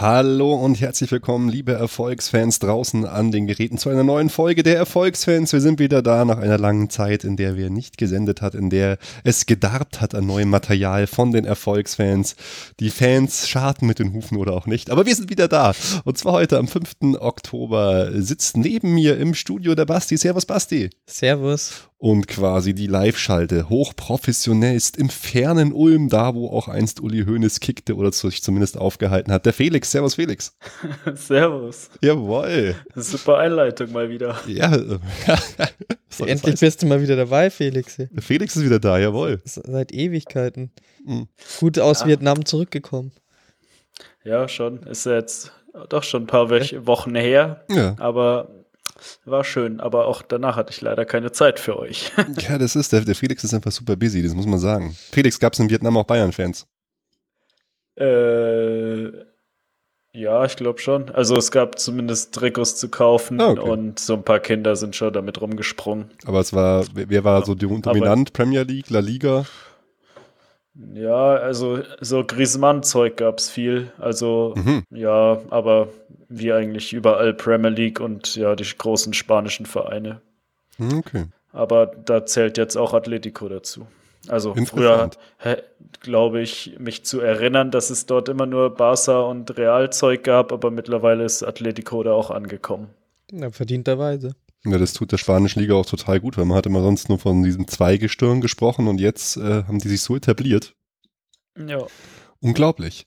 Hallo und herzlich willkommen, liebe Erfolgsfans draußen an den Geräten zu einer neuen Folge der Erfolgsfans. Wir sind wieder da nach einer langen Zeit, in der wir nicht gesendet hat, in der es gedarbt hat an neuem Material von den Erfolgsfans. Die Fans scharten mit den Hufen oder auch nicht, aber wir sind wieder da. Und zwar heute am 5. Oktober sitzt neben mir im Studio der Basti. Servus Basti. Servus und quasi die Live-Schalte hochprofessionellst im fernen Ulm, da wo auch einst Uli Hoeneß kickte oder sich zumindest aufgehalten hat. Der Felix, Servus Felix. Servus. Jawoll. Super Einleitung mal wieder. Ja. Endlich bist du mal wieder dabei, Felix. Der Felix ist wieder da, jawohl. Seit Ewigkeiten. Mhm. Gut aus ja. Vietnam zurückgekommen. Ja, schon. Ist jetzt doch schon ein paar Wochen her. Ja. Aber war schön, aber auch danach hatte ich leider keine Zeit für euch. ja, das ist, der, der Felix ist einfach super busy, das muss man sagen. Felix, gab es in Vietnam auch Bayern-Fans? Äh, ja, ich glaube schon. Also es gab zumindest Trikots zu kaufen ah, okay. und so ein paar Kinder sind schon damit rumgesprungen. Aber es war, wer war so dominant? Aber, Premier League, La Liga? Ja, also so Griezmann-Zeug gab es viel. Also mhm. ja, aber wie eigentlich überall Premier League und ja, die großen spanischen Vereine. Okay. Aber da zählt jetzt auch Atletico dazu. Also früher glaube ich, mich zu erinnern, dass es dort immer nur Barca und Real-Zeug gab, aber mittlerweile ist Atletico da auch angekommen. Ja, verdienterweise. Ja, das tut der spanischen Liga auch total gut, weil man hat immer sonst nur von diesem Zweigestirn gesprochen und jetzt äh, haben die sich so etabliert. Ja. Unglaublich.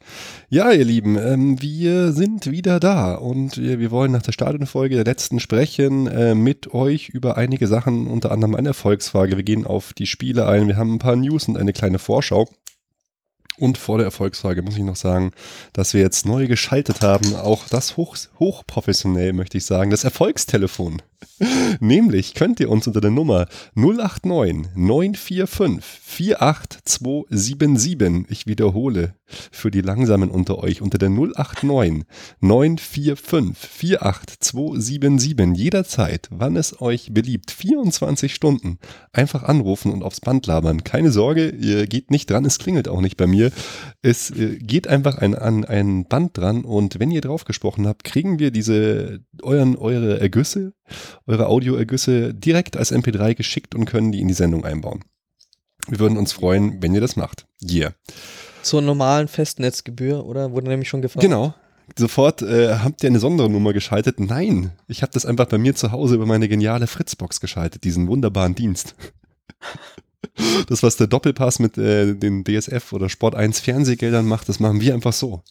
Ja, ihr Lieben, ähm, wir sind wieder da und wir, wir wollen nach der Stadionfolge der letzten sprechen äh, mit euch über einige Sachen, unter anderem eine Erfolgsfrage. Wir gehen auf die Spiele ein, wir haben ein paar News und eine kleine Vorschau. Und vor der Erfolgsfrage muss ich noch sagen, dass wir jetzt neu geschaltet haben, auch das hoch, hochprofessionell möchte ich sagen, das Erfolgstelefon. Nämlich könnt ihr uns unter der Nummer 089 945 48277, ich wiederhole, für die Langsamen unter euch, unter der 089 945 48277, jederzeit, wann es euch beliebt, 24 Stunden, einfach anrufen und aufs Band labern. Keine Sorge, ihr geht nicht dran, es klingelt auch nicht bei mir. Es äh, geht einfach ein, an ein Band dran. Und wenn ihr drauf gesprochen habt, kriegen wir diese, euren, eure Ergüsse eure Audioergüsse direkt als MP3 geschickt und können die in die Sendung einbauen. Wir würden uns freuen, wenn ihr das macht. Yeah. Zur normalen Festnetzgebühr, oder? Wurde nämlich schon gefragt. Genau. Sofort äh, habt ihr eine Sondernummer geschaltet? Nein, ich habe das einfach bei mir zu Hause über meine geniale Fritzbox geschaltet, diesen wunderbaren Dienst. Das, was der Doppelpass mit äh, den DSF oder Sport 1 Fernsehgeldern macht, das machen wir einfach so.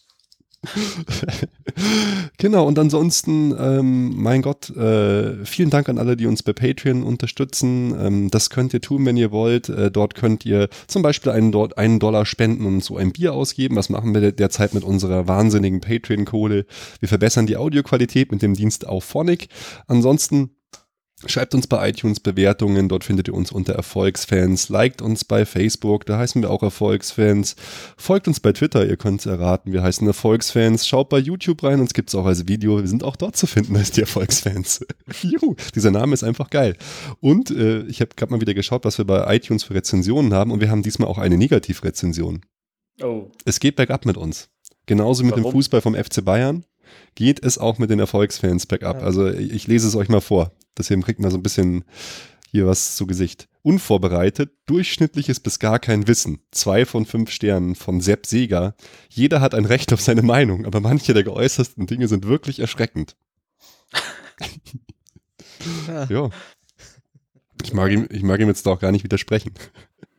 genau, und ansonsten, ähm, mein Gott, äh, vielen Dank an alle, die uns bei Patreon unterstützen. Ähm, das könnt ihr tun, wenn ihr wollt. Äh, dort könnt ihr zum Beispiel einen, dort einen Dollar spenden und so ein Bier ausgeben. Was machen wir derzeit mit unserer wahnsinnigen Patreon-Kohle? Wir verbessern die Audioqualität mit dem Dienst auf Phonic. Ansonsten Schreibt uns bei iTunes Bewertungen, dort findet ihr uns unter Erfolgsfans. Liked uns bei Facebook, da heißen wir auch Erfolgsfans. Folgt uns bei Twitter, ihr könnt es erraten, wir heißen Erfolgsfans. Schaut bei YouTube rein, uns gibt's auch als Video. Wir sind auch dort zu finden als die Erfolgsfans. Juhu, dieser Name ist einfach geil. Und äh, ich habe gerade mal wieder geschaut, was wir bei iTunes für Rezensionen haben und wir haben diesmal auch eine Negativrezension. Oh. Es geht bergab mit uns. Genauso mit Warum? dem Fußball vom FC Bayern geht es auch mit den Erfolgsfans bergab. Ja. Also ich lese es euch mal vor. Deswegen kriegt man so ein bisschen hier was zu Gesicht. Unvorbereitet, durchschnittliches bis gar kein Wissen. Zwei von fünf Sternen von Sepp Seger. Jeder hat ein Recht auf seine Meinung, aber manche der geäußersten Dinge sind wirklich erschreckend. ja. ja. Ich mag, ihm, ich mag ihm jetzt doch gar nicht widersprechen.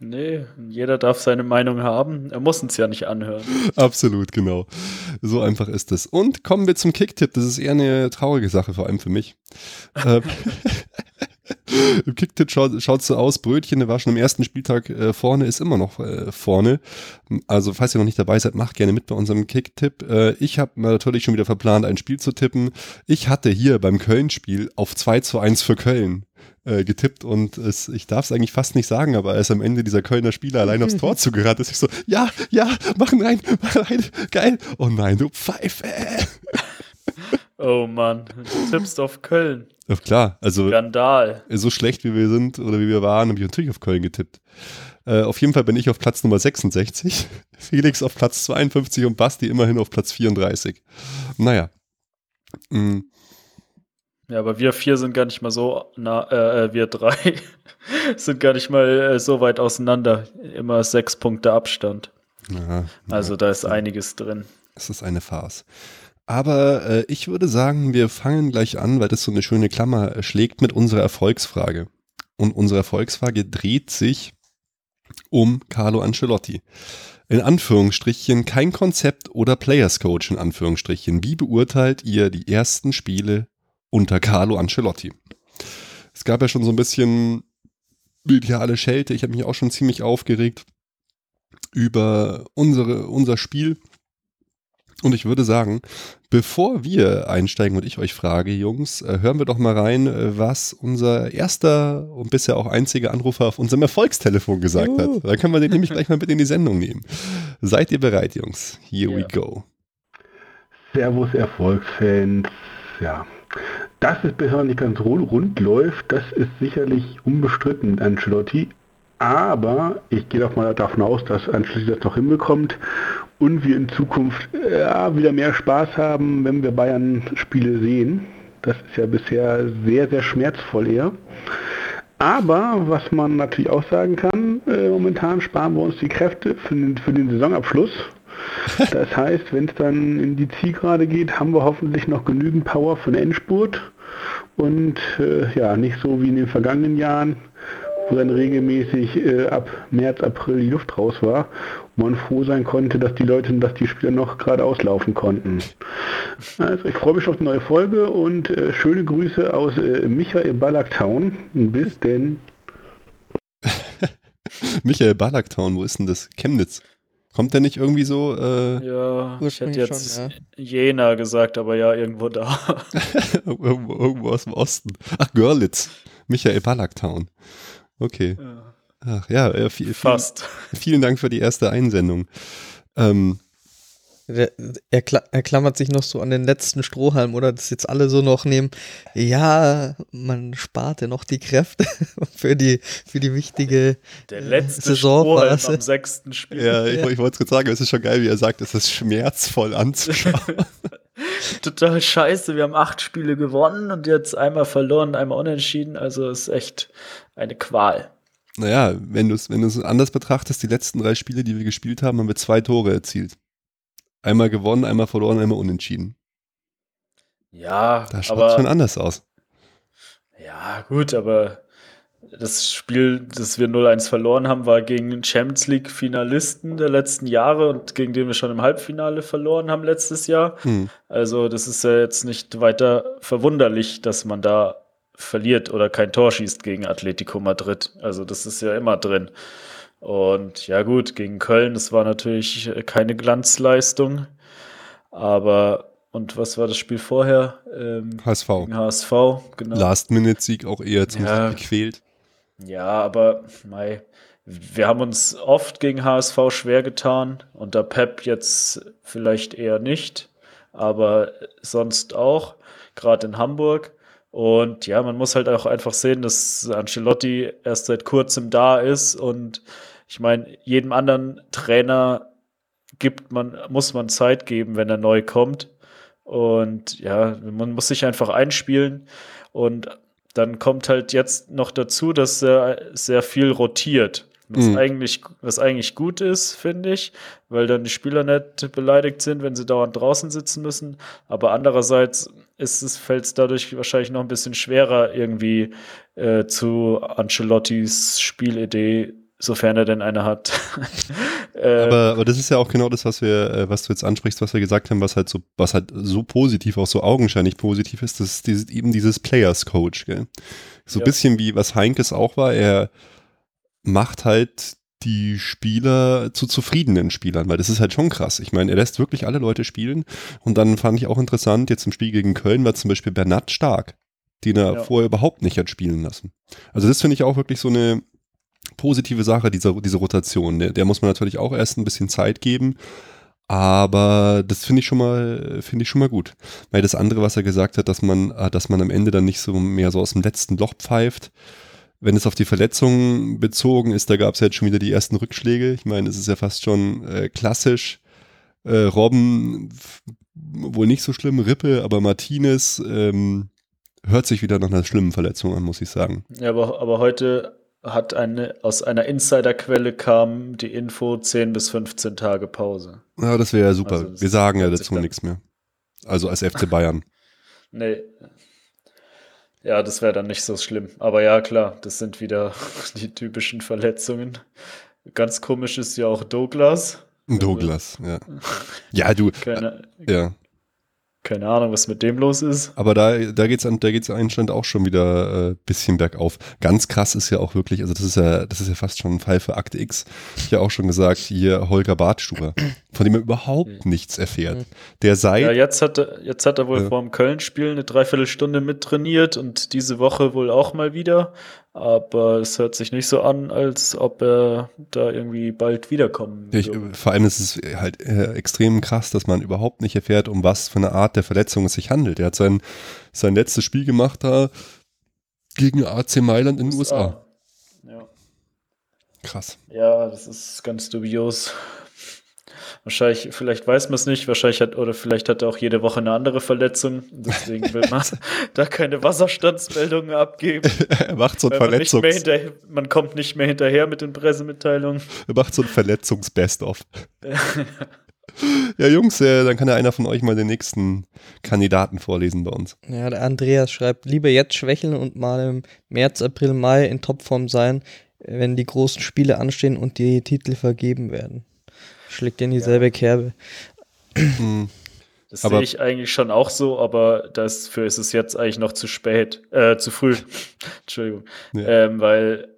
Nee, jeder darf seine Meinung haben. Er muss uns ja nicht anhören. Absolut, genau. So einfach ist es. Und kommen wir zum Kicktipp. Das ist eher eine traurige Sache, vor allem für mich. Ähm, Im Kicktipp schaut es so aus, Brötchen, war schon am ersten Spieltag äh, vorne, ist immer noch äh, vorne. Also falls ihr noch nicht dabei seid, macht gerne mit bei unserem Kicktipp. Äh, ich habe natürlich schon wieder verplant, ein Spiel zu tippen. Ich hatte hier beim Köln-Spiel auf 2 zu 1 für Köln äh, getippt und es, ich darf es eigentlich fast nicht sagen, aber als am Ende dieser Kölner Spieler allein aufs Tor zugerannt ist, ich so, ja, ja, machen rein, mach rein, geil. Oh nein, du Pfeife. Oh Mann, du tippst auf Köln. Ja, klar, also Skandal. so schlecht wie wir sind oder wie wir waren, habe ich natürlich auf Köln getippt. Äh, auf jeden Fall bin ich auf Platz Nummer 66, Felix auf Platz 52 und Basti immerhin auf Platz 34. Naja. Mhm. Ja, aber wir vier sind gar nicht mal so, na, äh, äh wir drei sind gar nicht mal äh, so weit auseinander. Immer sechs Punkte Abstand. Ja, also da ist einiges drin. Es ist eine Farce. Aber äh, ich würde sagen, wir fangen gleich an, weil das so eine schöne Klammer schlägt mit unserer Erfolgsfrage. Und unsere Erfolgsfrage dreht sich um Carlo Ancelotti. In Anführungsstrichen kein Konzept oder Players Coach in Anführungsstrichen. Wie beurteilt ihr die ersten Spiele unter Carlo Ancelotti. Es gab ja schon so ein bisschen mediale Schelte. Ich habe mich auch schon ziemlich aufgeregt über unsere, unser Spiel. Und ich würde sagen, bevor wir einsteigen und ich euch frage, Jungs, äh, hören wir doch mal rein, äh, was unser erster und bisher auch einziger Anrufer auf unserem Erfolgstelefon gesagt uh. hat. Dann können wir den nämlich gleich mal mit in die Sendung nehmen. Seid ihr bereit, Jungs? Here yeah. we go. Servus Erfolgsfans. Ja, dass es bisher nicht ganz rund läuft, das ist sicherlich unbestritten Ancelotti. Aber ich gehe doch mal davon aus, dass Ancelotti das noch hinbekommt und wir in Zukunft ja, wieder mehr Spaß haben, wenn wir Bayern-Spiele sehen. Das ist ja bisher sehr, sehr schmerzvoll eher. Aber was man natürlich auch sagen kann, äh, momentan sparen wir uns die Kräfte für den, für den Saisonabschluss. Das heißt, wenn es dann in die Zielgerade geht, haben wir hoffentlich noch genügend Power für den Endspurt und äh, ja, nicht so wie in den vergangenen Jahren, wo dann regelmäßig äh, ab März, April die Luft raus war und man froh sein konnte, dass die Leute, dass die Spieler noch gerade auslaufen konnten. Also ich freue mich auf die neue Folge und äh, schöne Grüße aus äh, Michael Ballacktown. Bis denn. Michael Ballacktown, wo ist denn das? Chemnitz. Kommt der nicht irgendwie so? Äh ja, ich hätte jetzt schon, ja. Jena gesagt, aber ja, irgendwo da. irgendwo, irgendwo, aus dem Osten. Ach, Görlitz. Michael Ballacktown. Okay. Ja. Ach ja, viel, Fast. Vielen Dank für die erste Einsendung. Ähm, er, er, klammert sich noch so an den letzten Strohhalm, oder? Das jetzt alle so noch nehmen. Ja, man spart ja noch die Kräfte für die, für die wichtige Der letzte Strohhalm am sechsten Spiel. Ja, ich, ich wollte es gerade sagen, es ist schon geil, wie er sagt, es ist schmerzvoll anzuschauen. Total scheiße, wir haben acht Spiele gewonnen und jetzt einmal verloren, einmal unentschieden, also ist echt eine Qual. Naja, wenn du es wenn anders betrachtest, die letzten drei Spiele, die wir gespielt haben, haben wir zwei Tore erzielt. Einmal gewonnen, einmal verloren, einmal unentschieden. Ja, da schaut aber, schon anders aus. Ja, gut, aber das Spiel, das wir 0-1 verloren haben, war gegen den Champions League-Finalisten der letzten Jahre und gegen den wir schon im Halbfinale verloren haben letztes Jahr. Hm. Also, das ist ja jetzt nicht weiter verwunderlich, dass man da verliert oder kein Tor schießt gegen Atletico Madrid. Also, das ist ja immer drin. Und ja gut, gegen Köln, das war natürlich keine Glanzleistung. Aber, und was war das Spiel vorher? Ähm, HSV. HSV, genau. Last-Minute-Sieg auch eher zum ja, gequält. Ja, aber mei, wir haben uns oft gegen HSV schwer getan. Unter Pep jetzt vielleicht eher nicht, aber sonst auch, gerade in Hamburg. Und ja, man muss halt auch einfach sehen, dass Ancelotti erst seit kurzem da ist und ich meine, jedem anderen Trainer gibt man, muss man Zeit geben, wenn er neu kommt. Und ja, man muss sich einfach einspielen. Und dann kommt halt jetzt noch dazu, dass er sehr viel rotiert. Was, mhm. eigentlich, was eigentlich gut ist, finde ich, weil dann die Spieler nicht beleidigt sind, wenn sie dauernd draußen sitzen müssen. Aber andererseits ist es, fällt es dadurch wahrscheinlich noch ein bisschen schwerer, irgendwie äh, zu Ancelottis Spielidee sofern er denn eine hat. äh, aber, aber das ist ja auch genau das, was wir, äh, was du jetzt ansprichst, was wir gesagt haben, was halt so, was halt so positiv, auch so augenscheinlich positiv ist, das ist dieses, eben dieses Players Coach, gell? So ein ja. bisschen wie was Heinkes auch war, er macht halt die Spieler zu zufriedenen Spielern, weil das ist halt schon krass. Ich meine, er lässt wirklich alle Leute spielen und dann fand ich auch interessant, jetzt im Spiel gegen Köln war zum Beispiel Bernat stark, den er ja. vorher überhaupt nicht hat spielen lassen. Also das finde ich auch wirklich so eine, positive Sache, diese, diese Rotation. Der, der muss man natürlich auch erst ein bisschen Zeit geben. Aber das finde ich schon mal, finde ich schon mal gut. Weil das andere, was er gesagt hat, dass man, äh, dass man am Ende dann nicht so mehr so aus dem letzten Loch pfeift. Wenn es auf die Verletzungen bezogen ist, da gab es jetzt schon wieder die ersten Rückschläge. Ich meine, es ist ja fast schon äh, klassisch. Äh, Robben wohl nicht so schlimm, Rippe, aber Martinez ähm, hört sich wieder nach einer schlimmen Verletzung an, muss ich sagen. Ja, aber, aber heute hat eine, aus einer Insiderquelle kam die Info 10 bis 15 Tage Pause. Ja, das wäre ja super. Also Wir sagen ja dazu nichts mehr. Also als FC Bayern. nee. Ja, das wäre dann nicht so schlimm. Aber ja, klar, das sind wieder die typischen Verletzungen. Ganz komisch ist ja auch Douglas. Douglas, ja. Ja, du. Keine, ja. Keine Ahnung, was mit dem los ist. Aber da, da geht's an, da geht's anscheinend auch schon wieder äh, bisschen bergauf. Ganz krass ist ja auch wirklich, also das ist ja, das ist ja fast schon ein Fall für Akte X. Ich ja auch schon gesagt, hier Holger Bartstuber, von dem er überhaupt nichts erfährt. Der seit. Ja, jetzt hat er, jetzt hat er wohl äh, vor dem Köln-Spiel eine Dreiviertelstunde mittrainiert und diese Woche wohl auch mal wieder aber es hört sich nicht so an, als ob er da irgendwie bald wiederkommen ich, Vor allem ist es halt äh, extrem krass, dass man überhaupt nicht erfährt, um was für eine Art der Verletzung es sich handelt. Er hat sein, sein letztes Spiel gemacht da gegen AC Mailand in den USA. Ja. Krass. Ja, das ist ganz dubios. Wahrscheinlich, vielleicht weiß man es nicht, wahrscheinlich hat, oder vielleicht hat er auch jede Woche eine andere Verletzung. Deswegen will man da keine Wasserstandsmeldungen abgeben. er macht so ein Verletzungs... Man, man, kommt nicht mehr hinterher mit den Pressemitteilungen. Er macht so ein Verletzungs-Best-of. ja, Jungs, äh, dann kann ja einer von euch mal den nächsten Kandidaten vorlesen bei uns. Ja, der Andreas schreibt, lieber jetzt schwächeln und mal im März, April, Mai in Topform sein, wenn die großen Spiele anstehen und die Titel vergeben werden schlägt in dieselbe ja. Kerbe. Hm. Das sehe ich eigentlich schon auch so, aber dafür ist es jetzt eigentlich noch zu spät, äh, zu früh. Entschuldigung. Ja. Ähm, weil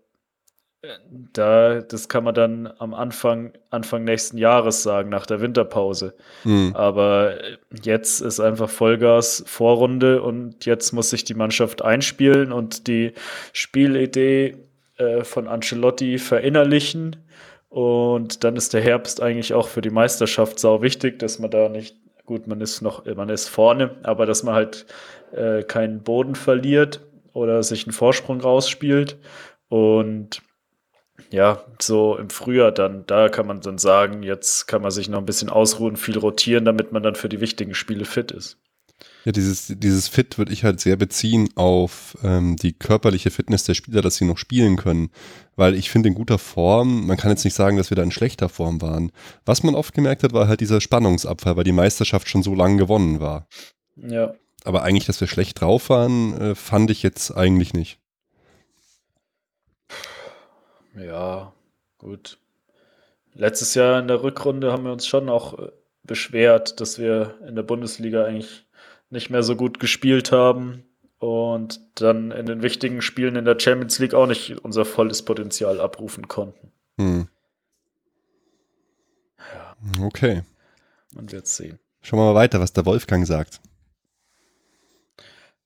äh, da, das kann man dann am Anfang, Anfang nächsten Jahres sagen, nach der Winterpause. Mhm. Aber jetzt ist einfach Vollgas Vorrunde und jetzt muss sich die Mannschaft einspielen und die Spielidee äh, von Ancelotti verinnerlichen und dann ist der Herbst eigentlich auch für die Meisterschaft sau wichtig, dass man da nicht, gut, man ist noch, man ist vorne, aber dass man halt äh, keinen Boden verliert oder sich einen Vorsprung rausspielt. Und ja, so im Frühjahr dann, da kann man dann sagen, jetzt kann man sich noch ein bisschen ausruhen, viel rotieren, damit man dann für die wichtigen Spiele fit ist. Ja, dieses, dieses Fit würde ich halt sehr beziehen auf ähm, die körperliche Fitness der Spieler, dass sie noch spielen können. Weil ich finde, in guter Form, man kann jetzt nicht sagen, dass wir da in schlechter Form waren. Was man oft gemerkt hat, war halt dieser Spannungsabfall, weil die Meisterschaft schon so lange gewonnen war. Ja. Aber eigentlich, dass wir schlecht drauf waren, äh, fand ich jetzt eigentlich nicht. Ja, gut. Letztes Jahr in der Rückrunde haben wir uns schon auch äh, beschwert, dass wir in der Bundesliga eigentlich nicht mehr so gut gespielt haben und dann in den wichtigen Spielen in der Champions League auch nicht unser volles Potenzial abrufen konnten. Hm. Ja. Okay. Man wird sehen. Schauen wir mal weiter, was der Wolfgang sagt.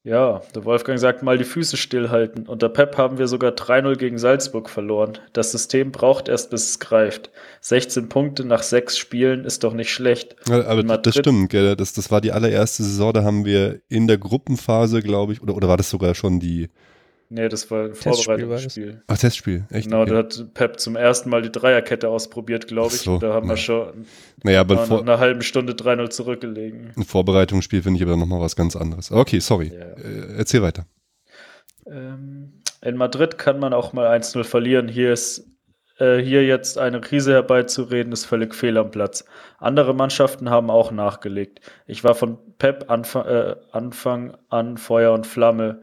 Ja, der Wolfgang sagt mal die Füße stillhalten. Unter Pep haben wir sogar 3-0 gegen Salzburg verloren. Das System braucht erst, bis es greift. 16 Punkte nach sechs Spielen ist doch nicht schlecht. Ja, aber das stimmt, gell? Das, das war die allererste Saison, da haben wir in der Gruppenphase, glaube ich, oder, oder war das sogar schon die, Nee, das war ein Vorbereitungsspiel. Ach, Testspiel, echt? Genau, okay. da hat Pep zum ersten Mal die Dreierkette ausprobiert, glaube ich. So, da haben na. wir schon naja, aber nach einer halben Stunde 3-0 zurückgelegen. Ein Vorbereitungsspiel finde ich aber nochmal was ganz anderes. Okay, sorry. Ja. Äh, erzähl weiter. Ähm, in Madrid kann man auch mal 1-0 verlieren. Hier ist äh, hier jetzt eine Krise herbeizureden, ist völlig fehl am Platz. Andere Mannschaften haben auch nachgelegt. Ich war von Pep Anfang, äh, Anfang an Feuer und Flamme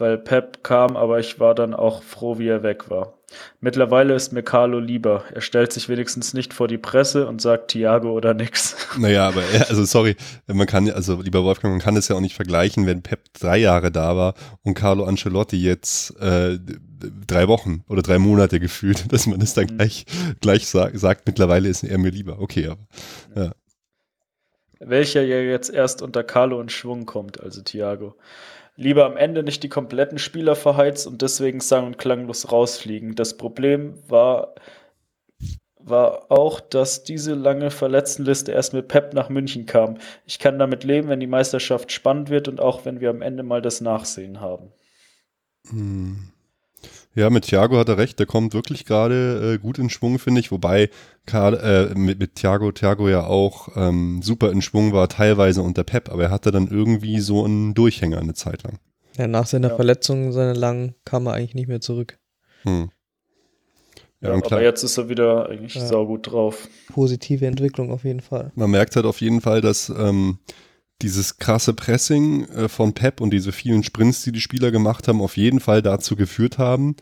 weil Pep kam, aber ich war dann auch froh, wie er weg war. Mittlerweile ist mir Carlo lieber. Er stellt sich wenigstens nicht vor die Presse und sagt Thiago oder nix. Naja, aber also sorry, man kann, also lieber Wolfgang, man kann es ja auch nicht vergleichen, wenn Pep drei Jahre da war und Carlo Ancelotti jetzt äh, drei Wochen oder drei Monate gefühlt, dass man es dann mhm. gleich, gleich sagt, sagt, mittlerweile ist er mir lieber. Okay, aber ja. Welcher ja jetzt erst unter Carlo in Schwung kommt, also Thiago lieber am Ende nicht die kompletten Spieler verheizt und deswegen sang- und klanglos rausfliegen. Das Problem war, war auch, dass diese lange Verletztenliste erst mit Pep nach München kam. Ich kann damit leben, wenn die Meisterschaft spannend wird und auch wenn wir am Ende mal das Nachsehen haben. Hm. Ja, mit Thiago hat er recht, der kommt wirklich gerade äh, gut in Schwung, finde ich, wobei Karl, äh, mit, mit Thiago, Thiago ja auch ähm, super in Schwung war, teilweise unter Pep, aber er hatte dann irgendwie so einen Durchhänger eine Zeit lang. Ja, nach seiner ja. Verletzung, seiner langen, kam er eigentlich nicht mehr zurück. Hm. Ja, ja aber jetzt ist er wieder eigentlich ja. saugut drauf. Positive Entwicklung auf jeden Fall. Man merkt halt auf jeden Fall, dass ähm, dieses krasse Pressing äh, von Pep und diese vielen Sprints, die die Spieler gemacht haben, auf jeden Fall dazu geführt haben,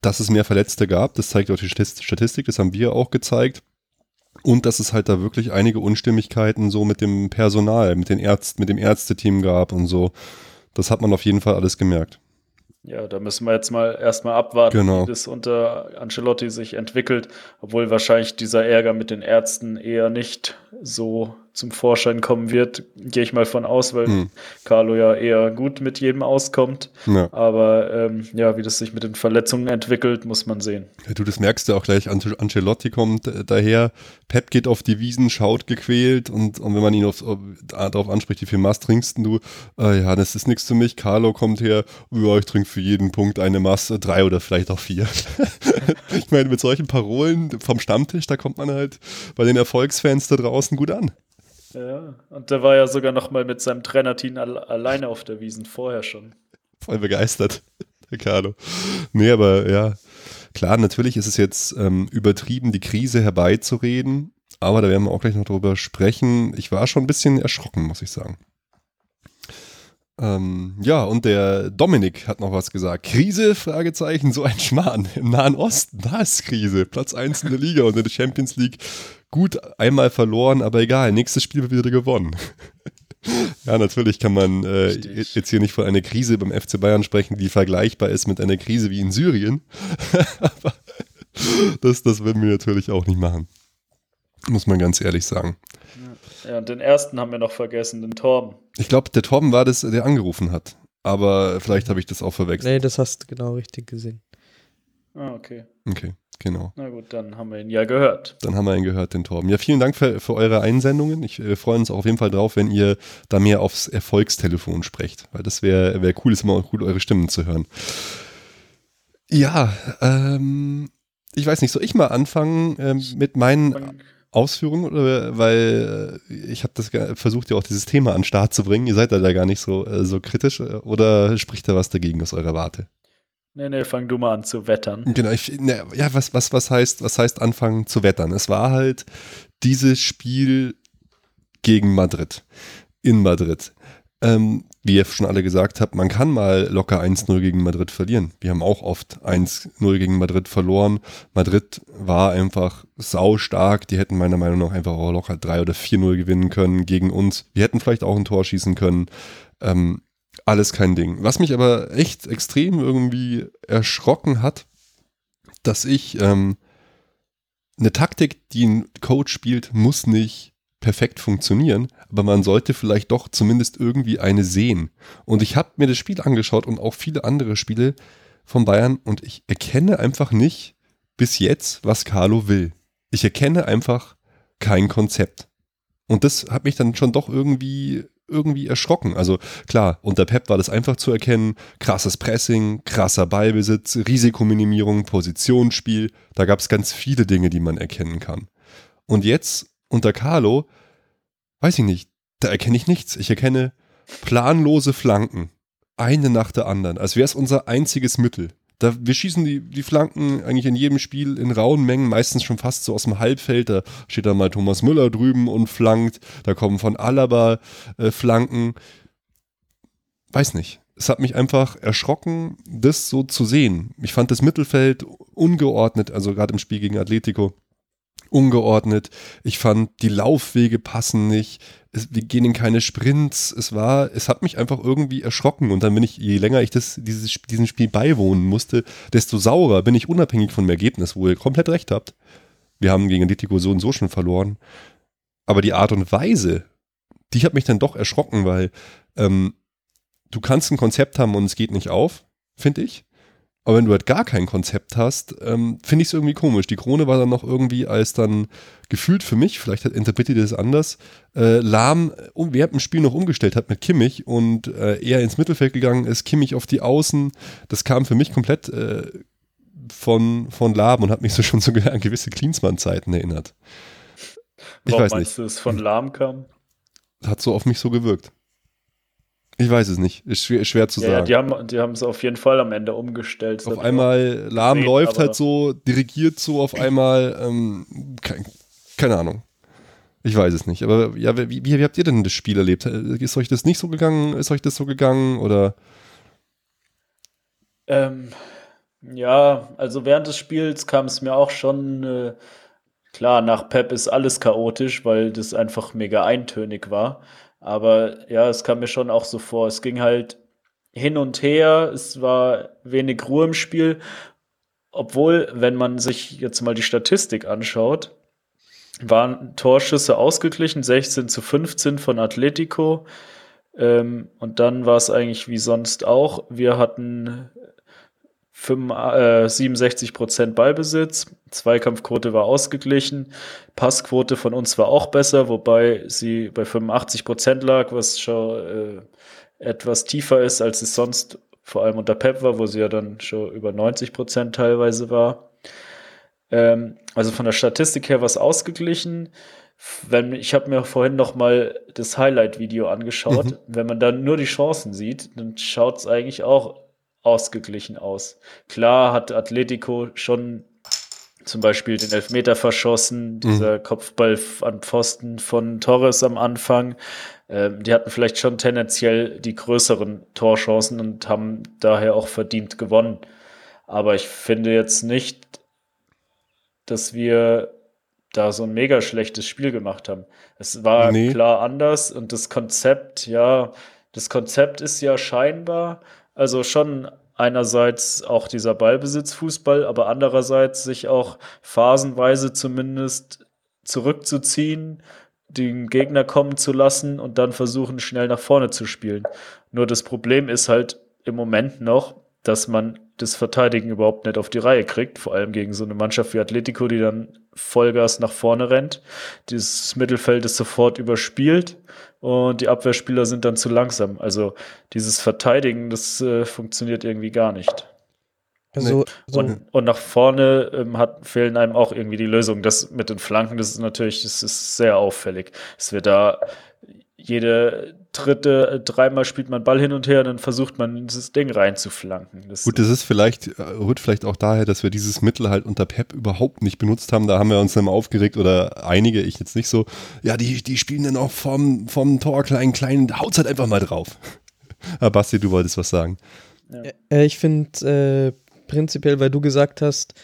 dass es mehr Verletzte gab. Das zeigt auch die Statistik, das haben wir auch gezeigt. Und dass es halt da wirklich einige Unstimmigkeiten so mit dem Personal, mit den Ärzten, mit dem Ärzteteam gab und so. Das hat man auf jeden Fall alles gemerkt. Ja, da müssen wir jetzt mal erstmal abwarten, genau. wie das unter Ancelotti sich entwickelt, obwohl wahrscheinlich dieser Ärger mit den Ärzten eher nicht so zum Vorschein kommen wird, gehe ich mal von aus, weil hm. Carlo ja eher gut mit jedem auskommt. Ja. Aber ähm, ja, wie das sich mit den Verletzungen entwickelt, muss man sehen. Ja, du, das merkst du auch gleich. Ancelotti kommt äh, daher, Pep geht auf die Wiesen, schaut gequält und, und wenn man ihn auf, auf, darauf anspricht, wie viel Maß trinkst du? Äh, ja, das ist nichts für mich. Carlo kommt her, ja, ich trinke für jeden Punkt eine Masse, drei oder vielleicht auch vier. ich meine, mit solchen Parolen vom Stammtisch, da kommt man halt bei den Erfolgsfans da draußen gut an. Ja, und der war ja sogar noch mal mit seinem Trainerteam al alleine auf der Wiesen vorher schon. Voll begeistert, der Carlo. Nee, aber ja, klar, natürlich ist es jetzt ähm, übertrieben, die Krise herbeizureden, aber da werden wir auch gleich noch drüber sprechen. Ich war schon ein bisschen erschrocken, muss ich sagen. Ähm, ja, und der Dominik hat noch was gesagt. Krise? Fragezeichen, so ein Schmarrn. Im Nahen Osten, da ist Krise. Platz 1 in der Liga und in der Champions League gut einmal verloren, aber egal, nächstes Spiel wird wieder gewonnen. ja, natürlich kann man äh, jetzt hier nicht von einer Krise beim FC Bayern sprechen, die vergleichbar ist mit einer Krise wie in Syrien. aber das, das würden wir natürlich auch nicht machen. Muss man ganz ehrlich sagen. Ja, und den ersten haben wir noch vergessen, den Torben. Ich glaube, der Torben war das, der angerufen hat. Aber vielleicht habe ich das auch verwechselt. Nee, das hast du genau richtig gesehen. Ah, okay. Okay. Genau. Na gut, dann haben wir ihn ja gehört. Dann haben wir ihn gehört, den Torben. Ja, vielen Dank für, für eure Einsendungen. Ich äh, freue uns auch auf jeden Fall drauf, wenn ihr da mehr aufs Erfolgstelefon sprecht, weil das wäre wär cool, ist immer auch cool, eure Stimmen zu hören. Ja, ähm, ich weiß nicht, soll ich mal anfangen ähm, mit meinen Ausführungen, oder, weil äh, ich habe das versucht, ja auch dieses Thema an den Start zu bringen. Ihr seid da gar nicht so, äh, so kritisch, äh, oder spricht da was dagegen aus eurer Warte? Nee, nee, fang du mal an zu wettern. Genau, ich, ne, ja, was, was, was heißt, was heißt anfangen zu wettern? Es war halt dieses Spiel gegen Madrid. In Madrid. Ähm, wie ihr schon alle gesagt habt, man kann mal locker 1-0 gegen Madrid verlieren. Wir haben auch oft 1-0 gegen Madrid verloren. Madrid war einfach sau stark. Die hätten meiner Meinung nach einfach auch locker 3 oder 4-0 gewinnen können gegen uns. Wir hätten vielleicht auch ein Tor schießen können. Ähm, alles kein Ding. Was mich aber echt extrem irgendwie erschrocken hat, dass ich ähm, eine Taktik, die ein Coach spielt, muss nicht perfekt funktionieren, aber man sollte vielleicht doch zumindest irgendwie eine sehen. Und ich habe mir das Spiel angeschaut und auch viele andere Spiele von Bayern und ich erkenne einfach nicht bis jetzt, was Carlo will. Ich erkenne einfach kein Konzept. Und das hat mich dann schon doch irgendwie irgendwie erschrocken. Also klar, unter Pep war das einfach zu erkennen. Krasses Pressing, krasser Ballbesitz, Risikominimierung, Positionsspiel. Da gab es ganz viele Dinge, die man erkennen kann. Und jetzt unter Carlo, weiß ich nicht, da erkenne ich nichts. Ich erkenne planlose Flanken. Eine nach der anderen. Als wäre es unser einziges Mittel. Da, wir schießen die, die Flanken eigentlich in jedem Spiel in rauen Mengen, meistens schon fast so aus dem Halbfeld. Da steht dann mal Thomas Müller drüben und flankt. Da kommen von Alaba äh, Flanken. Weiß nicht. Es hat mich einfach erschrocken, das so zu sehen. Ich fand das Mittelfeld ungeordnet, also gerade im Spiel gegen Atletico ungeordnet. Ich fand, die Laufwege passen nicht. Es, wir gehen in keine Sprints. Es war, es hat mich einfach irgendwie erschrocken. Und dann bin ich, je länger ich das, dieses, diesem Spiel beiwohnen musste, desto saurer bin ich unabhängig von dem Ergebnis, wo ihr komplett recht habt. Wir haben gegen Atletico so und so schon verloren. Aber die Art und Weise, die hat mich dann doch erschrocken, weil ähm, du kannst ein Konzept haben und es geht nicht auf, finde ich. Aber wenn du halt gar kein Konzept hast, ähm, finde ich es irgendwie komisch. Die Krone war dann noch irgendwie als dann gefühlt für mich, vielleicht hat interpretiert das anders, äh, lahm um, während dem Spiel noch umgestellt hat mit Kimmich und äh, eher ins Mittelfeld gegangen ist, Kimmich auf die Außen. Das kam für mich komplett äh, von, von Lahm und hat mich so schon so an gewisse Klinsmann-Zeiten erinnert. Ich Warum weiß meinst nicht. du, es von Lahm kam? Hat so auf mich so gewirkt. Ich weiß es nicht. Ist schwer, schwer zu ja, sagen. Ja, die haben, es auf jeden Fall am Ende umgestellt. Auf einmal, Lahm läuft halt so, dirigiert so auf einmal, ähm, kein, keine Ahnung. Ich weiß es nicht. Aber ja, wie, wie, habt ihr denn das Spiel erlebt? Ist euch das nicht so gegangen? Ist euch das so gegangen? Oder? Ähm, ja, also während des Spiels kam es mir auch schon, äh, klar, nach Pep ist alles chaotisch, weil das einfach mega eintönig war. Aber ja, es kam mir schon auch so vor. Es ging halt hin und her. Es war wenig Ruhe im Spiel. Obwohl, wenn man sich jetzt mal die Statistik anschaut, waren Torschüsse ausgeglichen, 16 zu 15 von Atletico. Ähm, und dann war es eigentlich wie sonst auch. Wir hatten 5, äh, 67 Prozent Ballbesitz, Zweikampfquote war ausgeglichen, Passquote von uns war auch besser, wobei sie bei 85 Prozent lag, was schon äh, etwas tiefer ist, als es sonst vor allem unter Pep war, wo sie ja dann schon über 90 Prozent teilweise war. Ähm, also von der Statistik her war es ausgeglichen. Wenn, ich habe mir vorhin noch mal das Highlight-Video angeschaut. Mhm. Wenn man dann nur die Chancen sieht, dann schaut es eigentlich auch ausgeglichen aus. Klar hat Atletico schon zum Beispiel den Elfmeter verschossen, dieser mhm. Kopfball an Pfosten von Torres am Anfang. Ähm, die hatten vielleicht schon tendenziell die größeren Torchancen und haben daher auch verdient gewonnen. Aber ich finde jetzt nicht, dass wir da so ein mega schlechtes Spiel gemacht haben. Es war nee. klar anders und das Konzept, ja, das Konzept ist ja scheinbar also schon einerseits auch dieser Ballbesitzfußball, aber andererseits sich auch phasenweise zumindest zurückzuziehen, den Gegner kommen zu lassen und dann versuchen, schnell nach vorne zu spielen. Nur das Problem ist halt im Moment noch, dass man das Verteidigen überhaupt nicht auf die Reihe kriegt, vor allem gegen so eine Mannschaft wie Atletico, die dann Vollgas nach vorne rennt. Dieses Mittelfeld ist sofort überspielt und die Abwehrspieler sind dann zu langsam. Also dieses Verteidigen, das äh, funktioniert irgendwie gar nicht. So, so. Und, und, nach vorne ähm, hat, fehlen einem auch irgendwie die Lösungen. Das mit den Flanken, das ist natürlich, das ist sehr auffällig. Es wird da jede dritte, äh, dreimal spielt man Ball hin und her und dann versucht man dieses Ding reinzuflanken. Das Gut, das ist vielleicht, rührt vielleicht auch daher, dass wir dieses Mittel halt unter Pep überhaupt nicht benutzt haben. Da haben wir uns dann mal aufgeregt oder einige, ich jetzt nicht so, ja, die, die spielen dann auch vom, vom Tor klein, klein, haut's halt einfach mal drauf. Aber Basti, du wolltest was sagen. Ja. Äh, ich finde äh, prinzipiell, weil du gesagt hast,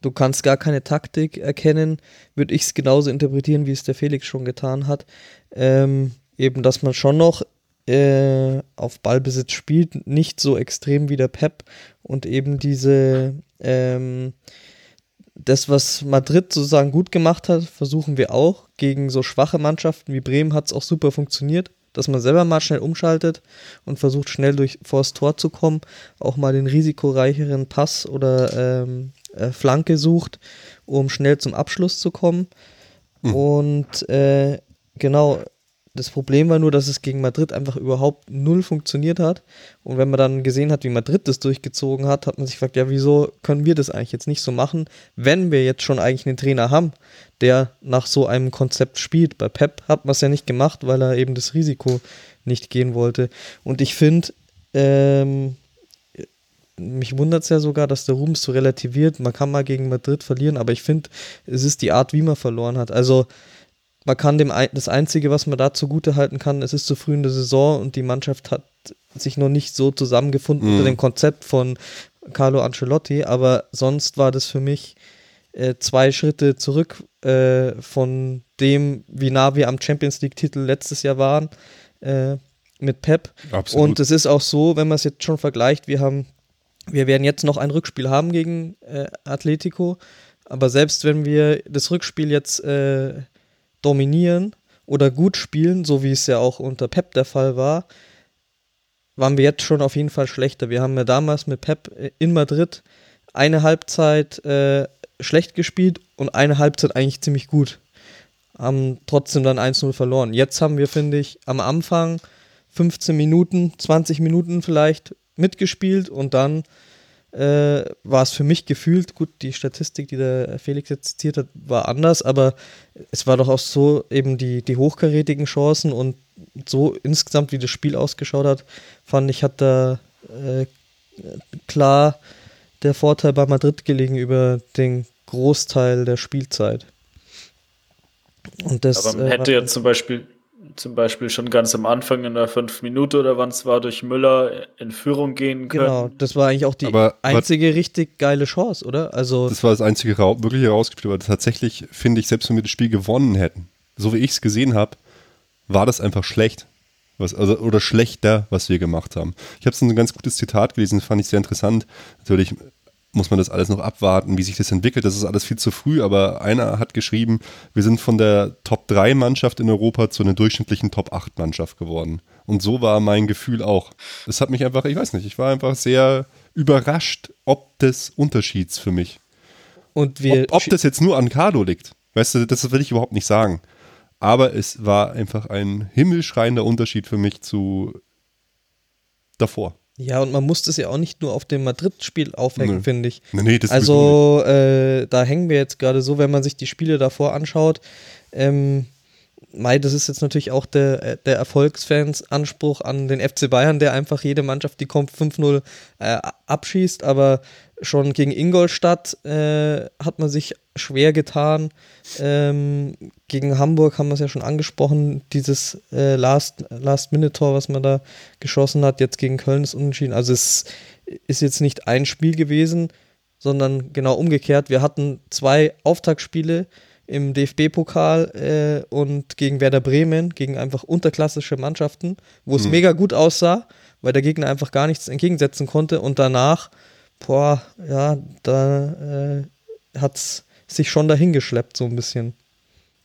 du kannst gar keine Taktik erkennen, würde ich es genauso interpretieren, wie es der Felix schon getan hat. Ähm, eben, dass man schon noch äh, auf Ballbesitz spielt, nicht so extrem wie der Pep und eben diese, ähm, das, was Madrid sozusagen gut gemacht hat, versuchen wir auch. Gegen so schwache Mannschaften wie Bremen hat es auch super funktioniert, dass man selber mal schnell umschaltet und versucht schnell durch vors Tor zu kommen, auch mal den risikoreicheren Pass oder ähm, äh, Flanke sucht, um schnell zum Abschluss zu kommen. Mhm. Und äh, genau, das Problem war nur, dass es gegen Madrid einfach überhaupt null funktioniert hat. Und wenn man dann gesehen hat, wie Madrid das durchgezogen hat, hat man sich gefragt, ja, wieso können wir das eigentlich jetzt nicht so machen, wenn wir jetzt schon eigentlich einen Trainer haben, der nach so einem Konzept spielt. Bei Pep hat man es ja nicht gemacht, weil er eben das Risiko nicht gehen wollte. Und ich finde, ähm, mich wundert es ja sogar, dass der Ruhm so relativiert. Man kann mal gegen Madrid verlieren, aber ich finde, es ist die Art, wie man verloren hat. Also, man kann dem das Einzige, was man da zugute halten kann, es ist zu früh in der Saison und die Mannschaft hat sich noch nicht so zusammengefunden mhm. unter dem Konzept von Carlo Ancelotti, aber sonst war das für mich äh, zwei Schritte zurück äh, von dem, wie nah wir am Champions League-Titel letztes Jahr waren äh, mit Pep. Absolut. Und es ist auch so, wenn man es jetzt schon vergleicht, wir haben, wir werden jetzt noch ein Rückspiel haben gegen äh, Atletico, aber selbst wenn wir das Rückspiel jetzt äh, dominieren oder gut spielen, so wie es ja auch unter Pep der Fall war, waren wir jetzt schon auf jeden Fall schlechter. Wir haben ja damals mit Pep in Madrid eine Halbzeit äh, schlecht gespielt und eine Halbzeit eigentlich ziemlich gut. Haben trotzdem dann 1-0 verloren. Jetzt haben wir, finde ich, am Anfang 15 Minuten, 20 Minuten vielleicht mitgespielt und dann äh, war es für mich gefühlt, gut, die Statistik, die der Felix jetzt zitiert hat, war anders, aber es war doch auch so eben die, die hochkarätigen Chancen und so insgesamt, wie das Spiel ausgeschaut hat, fand ich, hat da äh, klar der Vorteil bei Madrid gelegen über den Großteil der Spielzeit. Und das, Aber man äh, hätte ja zum Beispiel, zum Beispiel schon ganz am Anfang in der fünf Minute oder wann es war, durch Müller in Führung gehen können. Genau, das war eigentlich auch die aber, einzige richtig geile Chance, oder? Also das war das einzige wirklich herausgespielt, aber tatsächlich finde ich, selbst wenn wir das Spiel gewonnen hätten, so wie ich es gesehen habe, war das einfach schlecht. Was, also, oder schlechter, was wir gemacht haben. Ich habe so ein ganz gutes Zitat gelesen, fand ich sehr interessant. Natürlich muss man das alles noch abwarten, wie sich das entwickelt. Das ist alles viel zu früh, aber einer hat geschrieben, wir sind von der Top-3-Mannschaft in Europa zu einer durchschnittlichen Top-8-Mannschaft geworden. Und so war mein Gefühl auch. Es hat mich einfach, ich weiß nicht, ich war einfach sehr überrascht, ob des Unterschieds für mich. Und wir ob, ob das jetzt nur an Cardo liegt, weißt du, das will ich überhaupt nicht sagen. Aber es war einfach ein himmelschreiender Unterschied für mich zu davor. Ja, und man muss das ja auch nicht nur auf dem Madrid-Spiel aufhängen, nee. finde ich. Nee, nee, das also, äh, da hängen wir jetzt gerade so, wenn man sich die Spiele davor anschaut. Ähm, Mai, das ist jetzt natürlich auch der, äh, der Erfolgsfans Anspruch an den FC Bayern, der einfach jede Mannschaft, die kommt, 5-0 äh, abschießt, aber schon gegen Ingolstadt äh, hat man sich schwer getan. Ähm, gegen Hamburg haben wir es ja schon angesprochen, dieses äh, Last-Minute-Tor, was man da geschossen hat. Jetzt gegen Köln ist unentschieden. Also es ist jetzt nicht ein Spiel gewesen, sondern genau umgekehrt. Wir hatten zwei Auftaktspiele im DFB-Pokal äh, und gegen Werder Bremen, gegen einfach unterklassische Mannschaften, wo es mhm. mega gut aussah, weil der Gegner einfach gar nichts entgegensetzen konnte und danach boah, ja, da äh, hat es sich schon dahin geschleppt, so ein bisschen.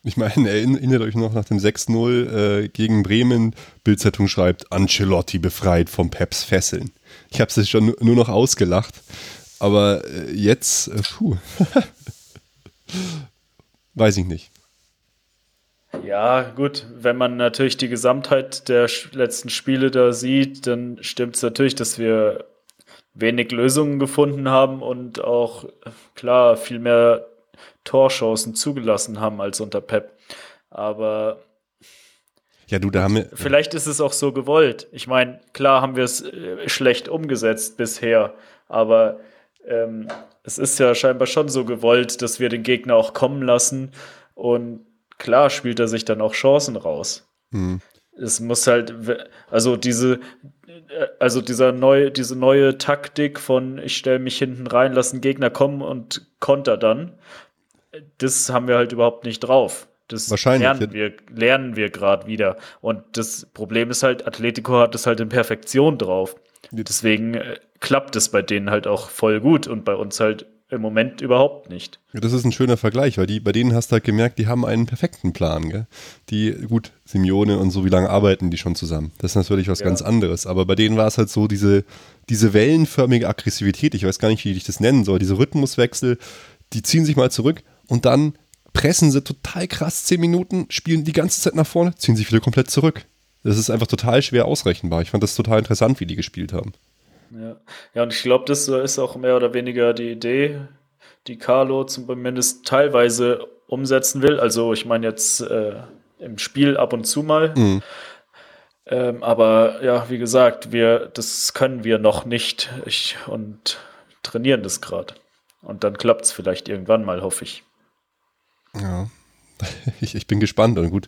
Ich meine, erinnert euch noch nach dem 6-0 äh, gegen Bremen, Bildzeitung schreibt, Ancelotti befreit vom Peps Fesseln. Ich habe es schon nur noch ausgelacht, aber äh, jetzt, äh, puh, weiß ich nicht. Ja, gut, wenn man natürlich die Gesamtheit der letzten Spiele da sieht, dann stimmt es natürlich, dass wir wenig Lösungen gefunden haben und auch, klar, viel mehr Torchancen zugelassen haben als unter Pep. Aber ja, du, da haben wir. Vielleicht ist es auch so gewollt. Ich meine, klar haben wir es äh, schlecht umgesetzt bisher, aber ähm, es ist ja scheinbar schon so gewollt, dass wir den Gegner auch kommen lassen und klar spielt er sich dann auch Chancen raus. Mhm. Es muss halt, also diese, also dieser neue, diese neue Taktik von ich stelle mich hinten rein, lasse einen Gegner kommen und konter dann, das haben wir halt überhaupt nicht drauf. Das lernen wir, lernen wir gerade wieder. Und das Problem ist halt, Atletico hat das halt in Perfektion drauf. Deswegen äh, klappt es bei denen halt auch voll gut und bei uns halt im Moment überhaupt nicht. Das ist ein schöner Vergleich, weil die, bei denen hast du halt gemerkt, die haben einen perfekten Plan. Gell? Die, gut, Simeone und so, wie lange arbeiten die schon zusammen? Das ist natürlich was ja. ganz anderes. Aber bei denen war es halt so, diese, diese wellenförmige Aggressivität, ich weiß gar nicht, wie ich das nennen soll, diese Rhythmuswechsel, die ziehen sich mal zurück und dann pressen sie total krass zehn Minuten, spielen die ganze Zeit nach vorne, ziehen sich wieder komplett zurück. Das ist einfach total schwer ausrechenbar. Ich fand das total interessant, wie die gespielt haben. Ja, ja und ich glaube, das ist auch mehr oder weniger die Idee, die Carlo zumindest teilweise umsetzen will. Also ich meine jetzt äh, im Spiel ab und zu mal. Mhm. Ähm, aber ja, wie gesagt, wir, das können wir noch nicht ich, und trainieren das gerade. Und dann klappt es vielleicht irgendwann mal, hoffe ich. Ja, ich, ich bin gespannt. Und gut,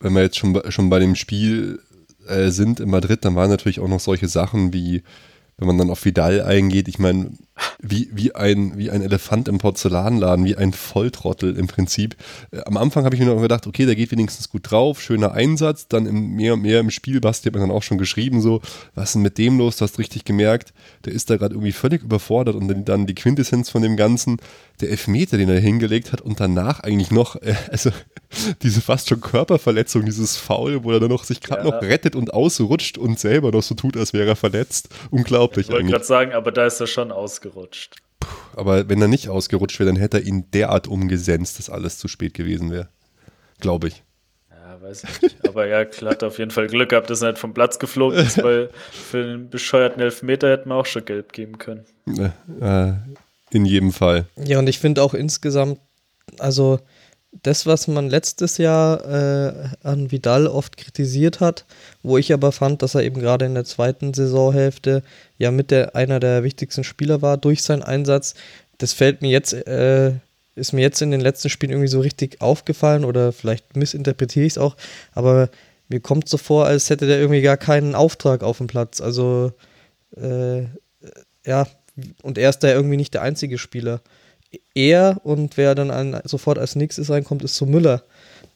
wenn wir jetzt schon, schon bei dem Spiel äh, sind in Madrid, dann waren natürlich auch noch solche Sachen wie wenn man dann auf Vidal eingeht, ich meine, wie, wie, ein, wie ein Elefant im Porzellanladen, wie ein Volltrottel im Prinzip. Äh, am Anfang habe ich mir noch gedacht, okay, der geht wenigstens gut drauf, schöner Einsatz. Dann im, mehr und mehr im Spiel, Basti hat mir dann auch schon geschrieben, so, was ist denn mit dem los? Du hast richtig gemerkt, der ist da gerade irgendwie völlig überfordert und dann, dann die Quintessenz von dem Ganzen, der Elfmeter, den er hingelegt hat und danach eigentlich noch, äh, also diese fast schon Körperverletzung, dieses Foul, wo er dann noch sich gerade ja. noch rettet und ausrutscht und selber noch so tut, als wäre er verletzt. Unglaublich. Ich wollte gerade sagen, aber da ist er schon ausgerutscht. Puh, aber wenn er nicht ausgerutscht wäre, dann hätte er ihn derart umgesenzt, dass alles zu spät gewesen wäre. Glaube ich. Ja, weiß ich nicht. Aber ja, klar, hat auf jeden Fall Glück gehabt, dass er nicht vom Platz geflogen ist, weil für einen bescheuerten Elfmeter hätten wir auch schon gelb geben können. Äh, in jedem Fall. Ja, und ich finde auch insgesamt, also das, was man letztes Jahr äh, an Vidal oft kritisiert hat, wo ich aber fand, dass er eben gerade in der zweiten Saisonhälfte ja mit der einer der wichtigsten Spieler war durch seinen Einsatz, das fällt mir jetzt, äh, ist mir jetzt in den letzten Spielen irgendwie so richtig aufgefallen oder vielleicht missinterpretiere ich es auch, aber mir kommt so vor, als hätte der irgendwie gar keinen Auftrag auf dem Platz. Also äh, ja, und er ist da irgendwie nicht der einzige Spieler. Er und wer dann ein, sofort als nächstes reinkommt, ist so Müller.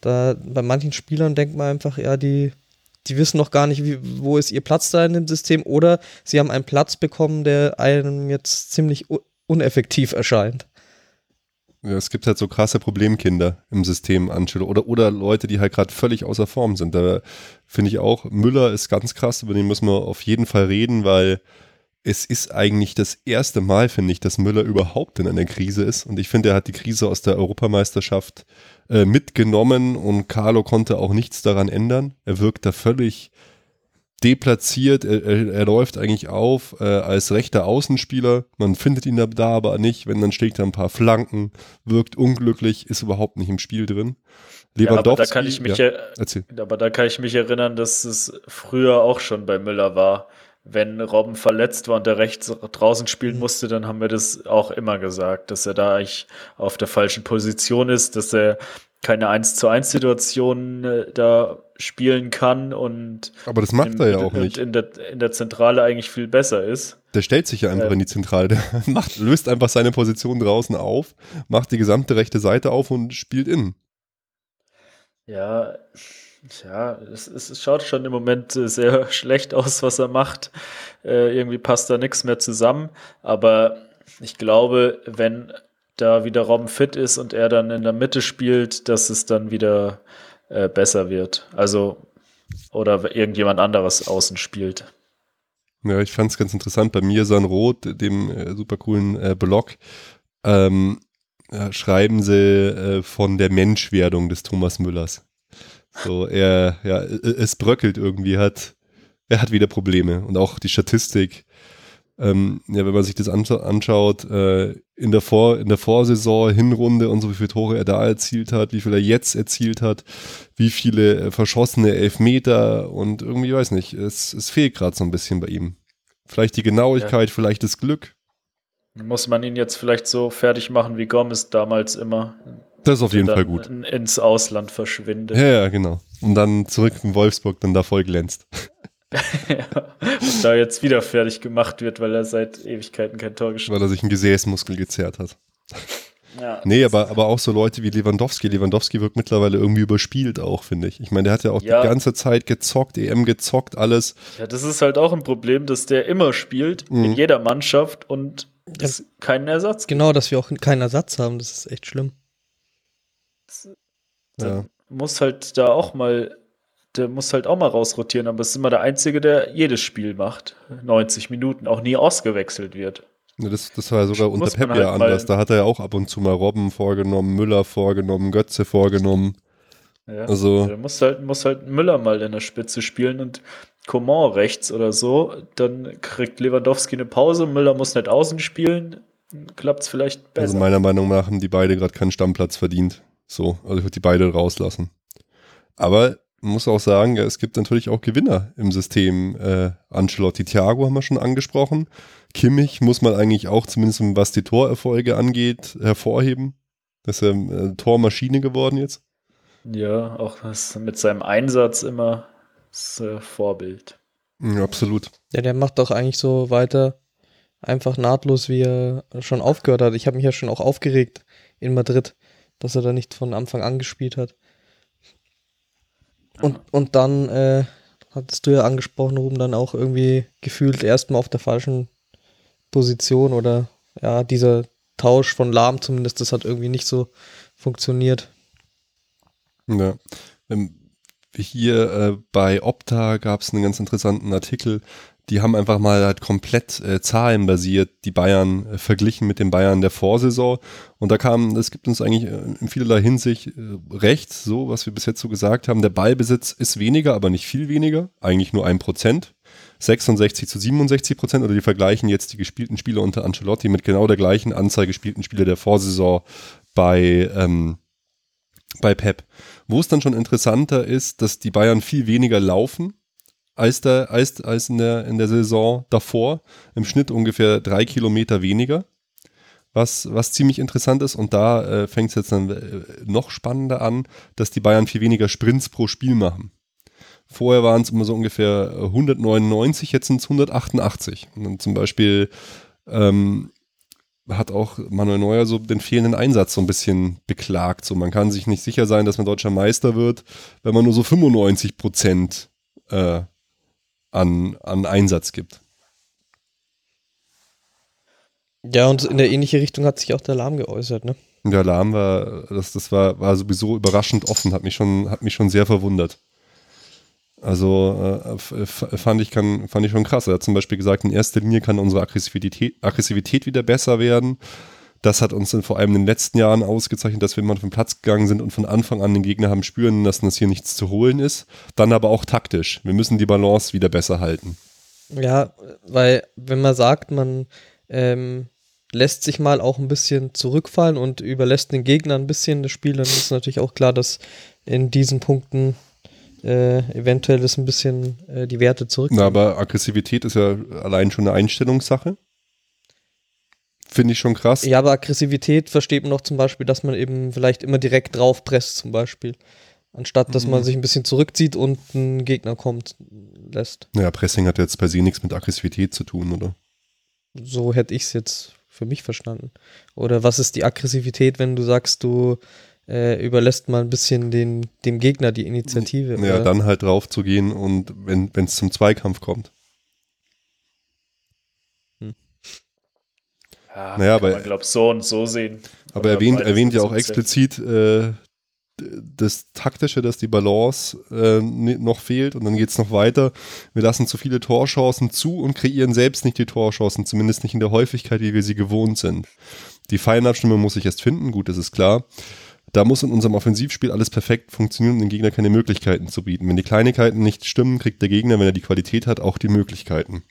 Da bei manchen Spielern denkt man einfach, ja, die, die wissen noch gar nicht, wie, wo ist ihr Platz da in dem System oder sie haben einen Platz bekommen, der einem jetzt ziemlich uneffektiv erscheint. Ja, es gibt halt so krasse Problemkinder im System Ancelotti oder, oder Leute, die halt gerade völlig außer Form sind. Da finde ich auch, Müller ist ganz krass, über den müssen wir auf jeden Fall reden, weil es ist eigentlich das erste Mal, finde ich, dass Müller überhaupt in einer Krise ist. Und ich finde, er hat die Krise aus der Europameisterschaft äh, mitgenommen und Carlo konnte auch nichts daran ändern. Er wirkt da völlig deplatziert. Er, er, er läuft eigentlich auf äh, als rechter Außenspieler. Man findet ihn da, da aber nicht. Wenn dann schlägt er ein paar Flanken, wirkt unglücklich, ist überhaupt nicht im Spiel drin. Lewandowski, ja, aber da kann ich mich ja, aber da kann ich mich erinnern, dass es früher auch schon bei Müller war wenn Robben verletzt war und der rechts draußen spielen musste, dann haben wir das auch immer gesagt, dass er da eigentlich auf der falschen Position ist, dass er keine 1 zu 1 Situation äh, da spielen kann und aber das macht in, er ja auch nicht in der, in der Zentrale eigentlich viel besser ist. Der stellt sich ja einfach äh, in die Zentrale, der macht, löst einfach seine Position draußen auf, macht die gesamte rechte Seite auf und spielt innen. Ja, ja, es, es schaut schon im Moment äh, sehr schlecht aus, was er macht. Äh, irgendwie passt da nichts mehr zusammen. Aber ich glaube, wenn da wieder Robben fit ist und er dann in der Mitte spielt, dass es dann wieder äh, besser wird. Also, oder irgendjemand anderes außen spielt. Ja, ich fand es ganz interessant. Bei mir San Roth, dem äh, super coolen äh, Blog, ähm, ja, schreiben sie äh, von der Menschwerdung des Thomas Müllers. So, er, ja, es bröckelt irgendwie, hat, er hat wieder Probleme und auch die Statistik. Ähm, ja, wenn man sich das anschaut, äh, in, der Vor in der Vorsaison, Hinrunde und so, wie viele Tore er da erzielt hat, wie viel er jetzt erzielt hat, wie viele äh, verschossene Elfmeter und irgendwie, weiß nicht, es, es fehlt gerade so ein bisschen bei ihm. Vielleicht die Genauigkeit, ja. vielleicht das Glück. Muss man ihn jetzt vielleicht so fertig machen wie Gomez damals immer? Das ist auf jeden Fall gut. Ins Ausland verschwindet. Ja, ja, genau. Und dann zurück in Wolfsburg dann da voll glänzt. ja, und da jetzt wieder fertig gemacht wird, weil er seit Ewigkeiten kein Tor geschossen hat. Weil er sich einen Gesäßmuskel gezerrt hat. Ja, nee, aber, aber auch so Leute wie Lewandowski. Lewandowski wirkt mittlerweile irgendwie überspielt auch, finde ich. Ich meine, der hat ja auch ja. die ganze Zeit gezockt, EM gezockt, alles. Ja, das ist halt auch ein Problem, dass der immer spielt, mhm. in jeder Mannschaft und es ja, keinen Ersatz gibt. Genau, dass wir auch keinen Ersatz haben, das ist echt schlimm ja. muss halt da auch mal, der muss halt auch mal rausrotieren, aber es ist immer der Einzige, der jedes Spiel macht. 90 Minuten, auch nie ausgewechselt wird. Ja, das, das war ja sogar unter Pep halt ja anders. Da hat er ja auch ab und zu mal Robben vorgenommen, Müller vorgenommen, Götze vorgenommen. Ja, also, der muss halt, muss halt Müller mal in der Spitze spielen und Coman rechts oder so. Dann kriegt Lewandowski eine Pause, Müller muss nicht außen spielen. Klappt es vielleicht besser. Also meiner Meinung nach haben die beide gerade keinen Stammplatz verdient. So, also ich würde die beide rauslassen. Aber man muss auch sagen, ja, es gibt natürlich auch Gewinner im System. Äh, Ancelotti Thiago haben wir schon angesprochen. Kimmich muss man eigentlich auch zumindest was die Torerfolge angeht hervorheben. Das ist er äh, Tormaschine geworden jetzt. Ja, auch mit seinem Einsatz immer das äh, Vorbild. Ja, absolut. Ja, der macht doch eigentlich so weiter, einfach nahtlos, wie er schon aufgehört hat. Ich habe mich ja schon auch aufgeregt in Madrid, dass er da nicht von Anfang an gespielt hat. Und, und dann äh, hattest du ja angesprochen, Ruben, dann auch irgendwie gefühlt erstmal auf der falschen Position oder ja, dieser Tausch von Lahm zumindest, das hat irgendwie nicht so funktioniert. Ja. Ähm, hier äh, bei Opta gab es einen ganz interessanten Artikel. Die haben einfach mal halt komplett äh, zahlenbasiert die Bayern äh, verglichen mit den Bayern der Vorsaison. Und da kam, das gibt uns eigentlich äh, in vielerlei Hinsicht äh, recht, so was wir bis jetzt so gesagt haben. Der Ballbesitz ist weniger, aber nicht viel weniger. Eigentlich nur ein Prozent. 66 zu 67 Prozent oder die vergleichen jetzt die gespielten Spiele unter Ancelotti mit genau der gleichen Anzahl gespielten Spiele der Vorsaison bei, ähm, bei Pep. Wo es dann schon interessanter ist, dass die Bayern viel weniger laufen als, der, als, als in, der, in der Saison davor. Im Schnitt ungefähr drei Kilometer weniger. Was, was ziemlich interessant ist, und da äh, fängt es jetzt dann äh, noch spannender an, dass die Bayern viel weniger Sprints pro Spiel machen. Vorher waren es immer so ungefähr 199, jetzt sind es 188. Und dann zum Beispiel ähm, hat auch Manuel Neuer so den fehlenden Einsatz so ein bisschen beklagt. So, man kann sich nicht sicher sein, dass man deutscher Meister wird, wenn man nur so 95 Prozent äh, an, an Einsatz gibt. Ja, und in der ähnliche Richtung hat sich auch der Alarm geäußert, ne? Der Alarm war, das, das war, war sowieso überraschend offen, hat mich schon, hat mich schon sehr verwundert. Also äh, fand, ich kann, fand ich schon krass. Er hat zum Beispiel gesagt, in erster Linie kann unsere Aggressivität, Aggressivität wieder besser werden. Das hat uns in, vor allem in den letzten Jahren ausgezeichnet, dass wir immer vom Platz gegangen sind und von Anfang an den Gegner haben spüren lassen, dass hier nichts zu holen ist. Dann aber auch taktisch. Wir müssen die Balance wieder besser halten. Ja, weil wenn man sagt, man ähm, lässt sich mal auch ein bisschen zurückfallen und überlässt den Gegner ein bisschen das Spiel, dann ist natürlich auch klar, dass in diesen Punkten äh, eventuell ist ein bisschen äh, die Werte zurück. Na, aber Aggressivität ist ja allein schon eine Einstellungssache. Finde ich schon krass. Ja, aber Aggressivität versteht man doch zum Beispiel, dass man eben vielleicht immer direkt drauf presst, zum Beispiel. Anstatt dass mhm. man sich ein bisschen zurückzieht und ein Gegner kommt lässt. Ja, Pressing hat jetzt per se nichts mit Aggressivität zu tun, oder? So hätte ich es jetzt für mich verstanden. Oder was ist die Aggressivität, wenn du sagst, du äh, überlässt mal ein bisschen den, dem Gegner die Initiative. Ja, oder? dann halt drauf zu gehen und wenn es zum Zweikampf kommt. Ja, naja, aber, man glaube so und so sehen. Aber erwähnt, erwähnt ja auch explizit äh, das Taktische, dass die Balance äh, noch fehlt und dann geht es noch weiter. Wir lassen zu viele Torchancen zu und kreieren selbst nicht die Torchancen, zumindest nicht in der Häufigkeit, wie wir sie gewohnt sind. Die Feinabstimmung muss ich erst finden, gut, das ist klar. Da muss in unserem Offensivspiel alles perfekt funktionieren, um dem Gegner keine Möglichkeiten zu bieten. Wenn die Kleinigkeiten nicht stimmen, kriegt der Gegner, wenn er die Qualität hat, auch die Möglichkeiten.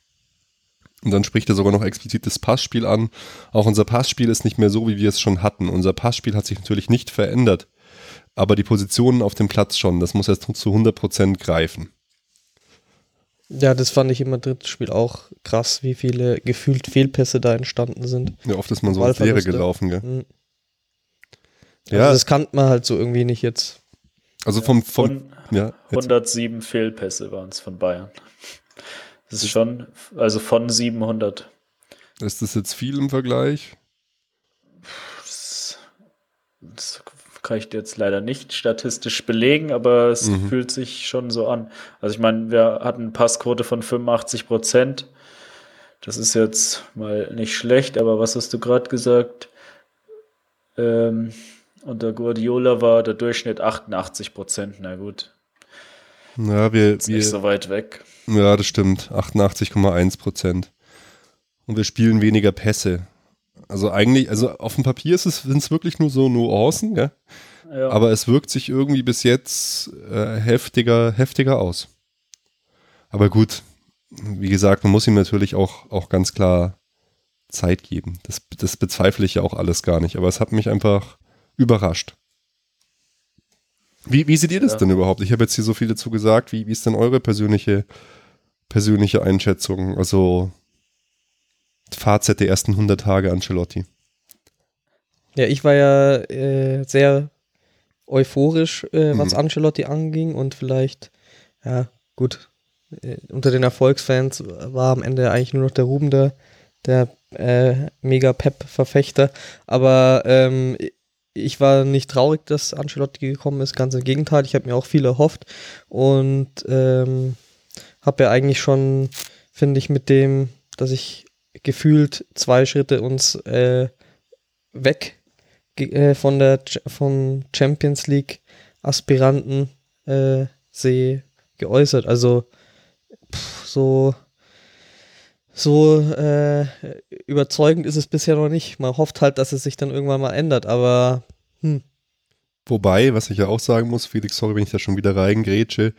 Und dann spricht er sogar noch explizit das Passspiel an. Auch unser Passspiel ist nicht mehr so, wie wir es schon hatten. Unser Passspiel hat sich natürlich nicht verändert, aber die Positionen auf dem Platz schon. Das muss erst zu 100% greifen. Ja, das fand ich im Madrid-Spiel auch krass, wie viele gefühlt Fehlpässe da entstanden sind. Ja, oft ist man so ins Leere gelaufen, gell? Mhm. Ja. Also das kannte man halt so irgendwie nicht jetzt. Also vom, vom ja, 107 Fehlpässe waren es von Bayern. Das ist schon, also von 700. Ist das jetzt viel im Vergleich? Das, das kann ich jetzt leider nicht statistisch belegen, aber es mhm. fühlt sich schon so an. Also ich meine, wir hatten eine Passquote von 85 Prozent. Das ist jetzt mal nicht schlecht, aber was hast du gerade gesagt? Ähm, unter Guardiola war der Durchschnitt 88 Prozent. Na gut. Ja, wir, ist wir, nicht so weit weg. Ja, das stimmt. 88,1 Prozent. Und wir spielen weniger Pässe. Also eigentlich, also auf dem Papier sind es wirklich nur so Nuancen, ja? ja. aber es wirkt sich irgendwie bis jetzt äh, heftiger, heftiger aus. Aber gut, wie gesagt, man muss ihm natürlich auch, auch ganz klar Zeit geben. Das, das bezweifle ich ja auch alles gar nicht. Aber es hat mich einfach überrascht. Wie, wie seht ihr das ja. denn überhaupt? Ich habe jetzt hier so viel dazu gesagt. Wie, wie ist denn eure persönliche, persönliche Einschätzung? Also Fazit der ersten 100 Tage Ancelotti. Ja, ich war ja äh, sehr euphorisch, äh, was mhm. Ancelotti anging und vielleicht, ja, gut, äh, unter den Erfolgsfans war am Ende eigentlich nur noch der Ruben da, der äh, mega Pep-Verfechter. Aber ähm, ich war nicht traurig, dass Ancelotti gekommen ist, ganz im Gegenteil. Ich habe mir auch viel erhofft und ähm, habe ja eigentlich schon, finde ich, mit dem, dass ich gefühlt zwei Schritte uns äh, weg äh, von der vom Champions League Aspiranten äh, sehe geäußert. Also pff, so so äh, überzeugend ist es bisher noch nicht. Man hofft halt, dass es sich dann irgendwann mal ändert, aber hm. Wobei, was ich ja auch sagen muss, Felix, sorry, wenn ich da schon wieder reingrätsche,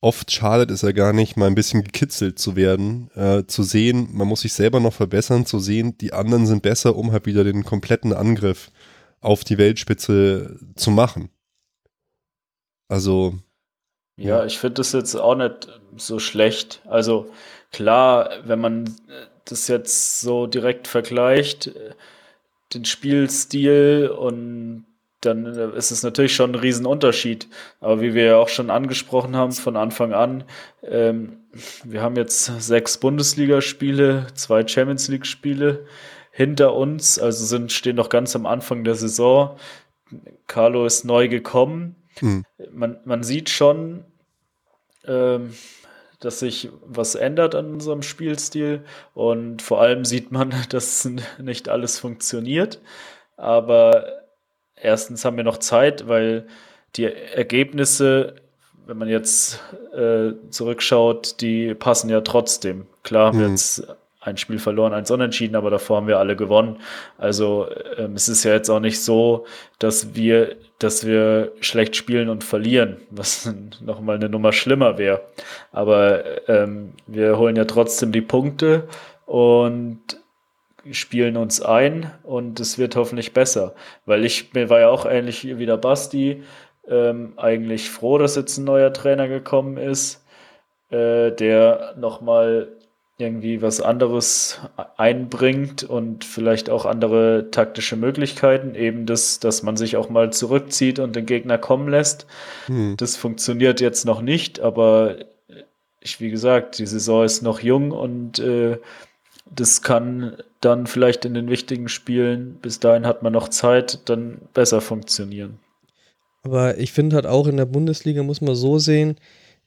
oft schadet es ja gar nicht, mal ein bisschen gekitzelt zu werden, äh, zu sehen, man muss sich selber noch verbessern, zu sehen, die anderen sind besser, um halt wieder den kompletten Angriff auf die Weltspitze zu machen. Also. Ja, ich finde das jetzt auch nicht so schlecht. Also klar, wenn man das jetzt so direkt vergleicht, den Spielstil und dann ist es natürlich schon ein Riesenunterschied. Aber wie wir ja auch schon angesprochen haben von Anfang an, ähm, wir haben jetzt sechs Bundesligaspiele, zwei Champions League-Spiele hinter uns, also sind, stehen noch ganz am Anfang der Saison. Carlo ist neu gekommen. Mhm. Man, man sieht schon, ähm, dass sich was ändert an unserem Spielstil und vor allem sieht man, dass nicht alles funktioniert. Aber erstens haben wir noch Zeit, weil die Ergebnisse, wenn man jetzt äh, zurückschaut, die passen ja trotzdem. Klar haben wir mhm. jetzt ein Spiel verloren, eins unentschieden, aber davor haben wir alle gewonnen. Also ähm, es ist ja jetzt auch nicht so, dass wir, dass wir schlecht spielen und verlieren, was nochmal eine Nummer schlimmer wäre. Aber ähm, wir holen ja trotzdem die Punkte und spielen uns ein und es wird hoffentlich besser. Weil ich mir war ja auch ähnlich wie der Basti ähm, eigentlich froh, dass jetzt ein neuer Trainer gekommen ist, äh, der nochmal irgendwie was anderes einbringt und vielleicht auch andere taktische Möglichkeiten, eben das, dass man sich auch mal zurückzieht und den Gegner kommen lässt. Hm. Das funktioniert jetzt noch nicht, aber ich, wie gesagt, die Saison ist noch jung und äh, das kann dann vielleicht in den wichtigen Spielen, bis dahin hat man noch Zeit, dann besser funktionieren. Aber ich finde halt auch in der Bundesliga muss man so sehen,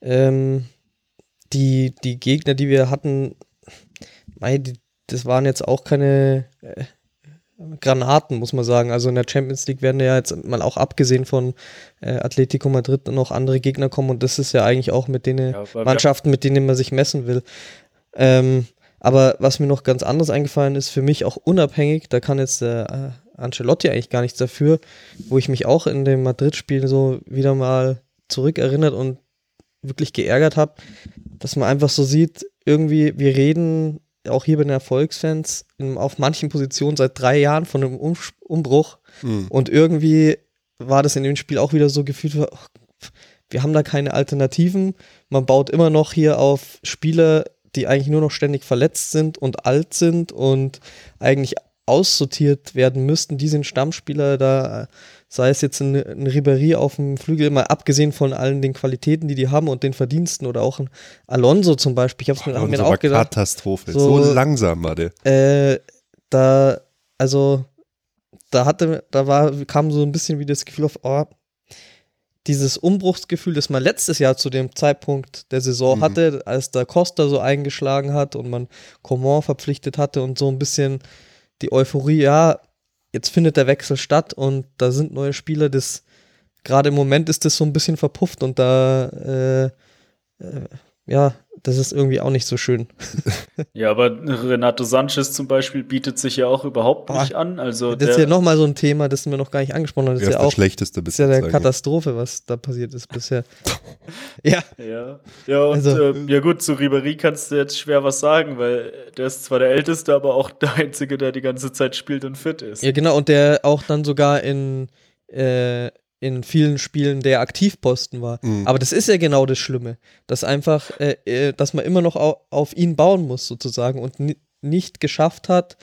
ähm, die, die Gegner, die wir hatten, mei, die, das waren jetzt auch keine äh, Granaten, muss man sagen. Also in der Champions League werden ja jetzt mal auch abgesehen von äh, Atletico Madrid noch andere Gegner kommen und das ist ja eigentlich auch mit den ja, Mannschaften, mit denen man sich messen will. Ähm, aber was mir noch ganz anders eingefallen ist, für mich auch unabhängig, da kann jetzt der äh, Ancelotti eigentlich gar nichts dafür, wo ich mich auch in dem Madrid-Spiel so wieder mal zurückerinnert und wirklich geärgert habe, dass man einfach so sieht, irgendwie, wir reden auch hier bei den Erfolgsfans in, auf manchen Positionen seit drei Jahren von einem um Umbruch mhm. und irgendwie war das in dem Spiel auch wieder so gefühlt, oh, wir haben da keine Alternativen, man baut immer noch hier auf Spieler die eigentlich nur noch ständig verletzt sind und alt sind und eigentlich aussortiert werden müssten. Die sind Stammspieler, da sei es jetzt ein, ein Ribéry auf dem Flügel, mal abgesehen von allen den Qualitäten, die die haben und den Verdiensten oder auch ein Alonso zum Beispiel. Ich habe mir, auch gedacht. Katastrophe. So, so, langsam war der. Äh, da, also, da hatte, da war, kam so ein bisschen wie das Gefühl auf, oh, dieses Umbruchsgefühl, das man letztes Jahr zu dem Zeitpunkt der Saison mhm. hatte, als der Costa so eingeschlagen hat und man Coman verpflichtet hatte und so ein bisschen die Euphorie, ja, jetzt findet der Wechsel statt und da sind neue Spieler, das gerade im Moment ist das so ein bisschen verpufft und da äh, äh, ja, das ist irgendwie auch nicht so schön. ja, aber Renato Sanchez zum Beispiel bietet sich ja auch überhaupt nicht Boah, an. Also das ist ja nochmal so ein Thema, das wir noch gar nicht angesprochen haben. Das ist ja, auch schlechteste Das ist ja eine Katastrophe, was da passiert ist bisher. ja. Ja, ja und also, äh, ja gut, zu Ribery kannst du jetzt schwer was sagen, weil der ist zwar der Älteste, aber auch der Einzige, der die ganze Zeit spielt und fit ist. Ja, genau, und der auch dann sogar in äh, in vielen Spielen der Aktivposten war. Mhm. Aber das ist ja genau das Schlimme, dass einfach, äh, äh dass man immer noch au auf ihn bauen muss sozusagen und nicht geschafft hat,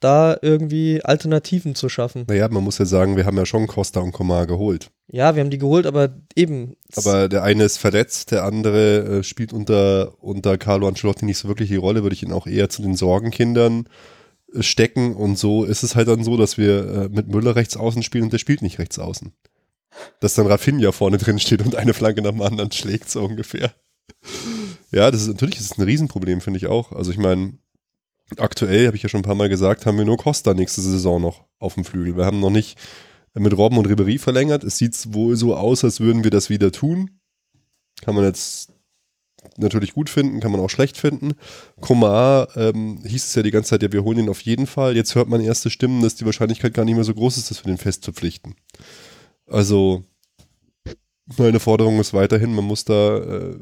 da irgendwie Alternativen zu schaffen. Naja, man muss ja sagen, wir haben ja schon Costa und Komar geholt. Ja, wir haben die geholt, aber eben. Aber der eine ist verletzt, der andere äh, spielt unter, unter Carlo Ancelotti nicht so wirklich die Rolle, würde ich ihn auch eher zu den Sorgenkindern stecken und so ist es halt dann so, dass wir äh, mit Müller rechts außen spielen und der spielt nicht rechts außen. Dass dann Rafinha vorne drin steht und eine Flanke nach dem anderen schlägt, so ungefähr. Ja, das ist natürlich das ist ein Riesenproblem, finde ich auch. Also ich meine, aktuell, habe ich ja schon ein paar Mal gesagt, haben wir nur Costa nächste Saison noch auf dem Flügel. Wir haben noch nicht mit Robben und Ribery verlängert. Es sieht wohl so aus, als würden wir das wieder tun. Kann man jetzt natürlich gut finden, kann man auch schlecht finden. Komar ähm, hieß es ja die ganze Zeit, ja, wir holen ihn auf jeden Fall. Jetzt hört man erste Stimmen, dass die Wahrscheinlichkeit gar nicht mehr so groß ist, dass wir den fest verpflichten. Also, meine Forderung ist weiterhin, man muss da äh,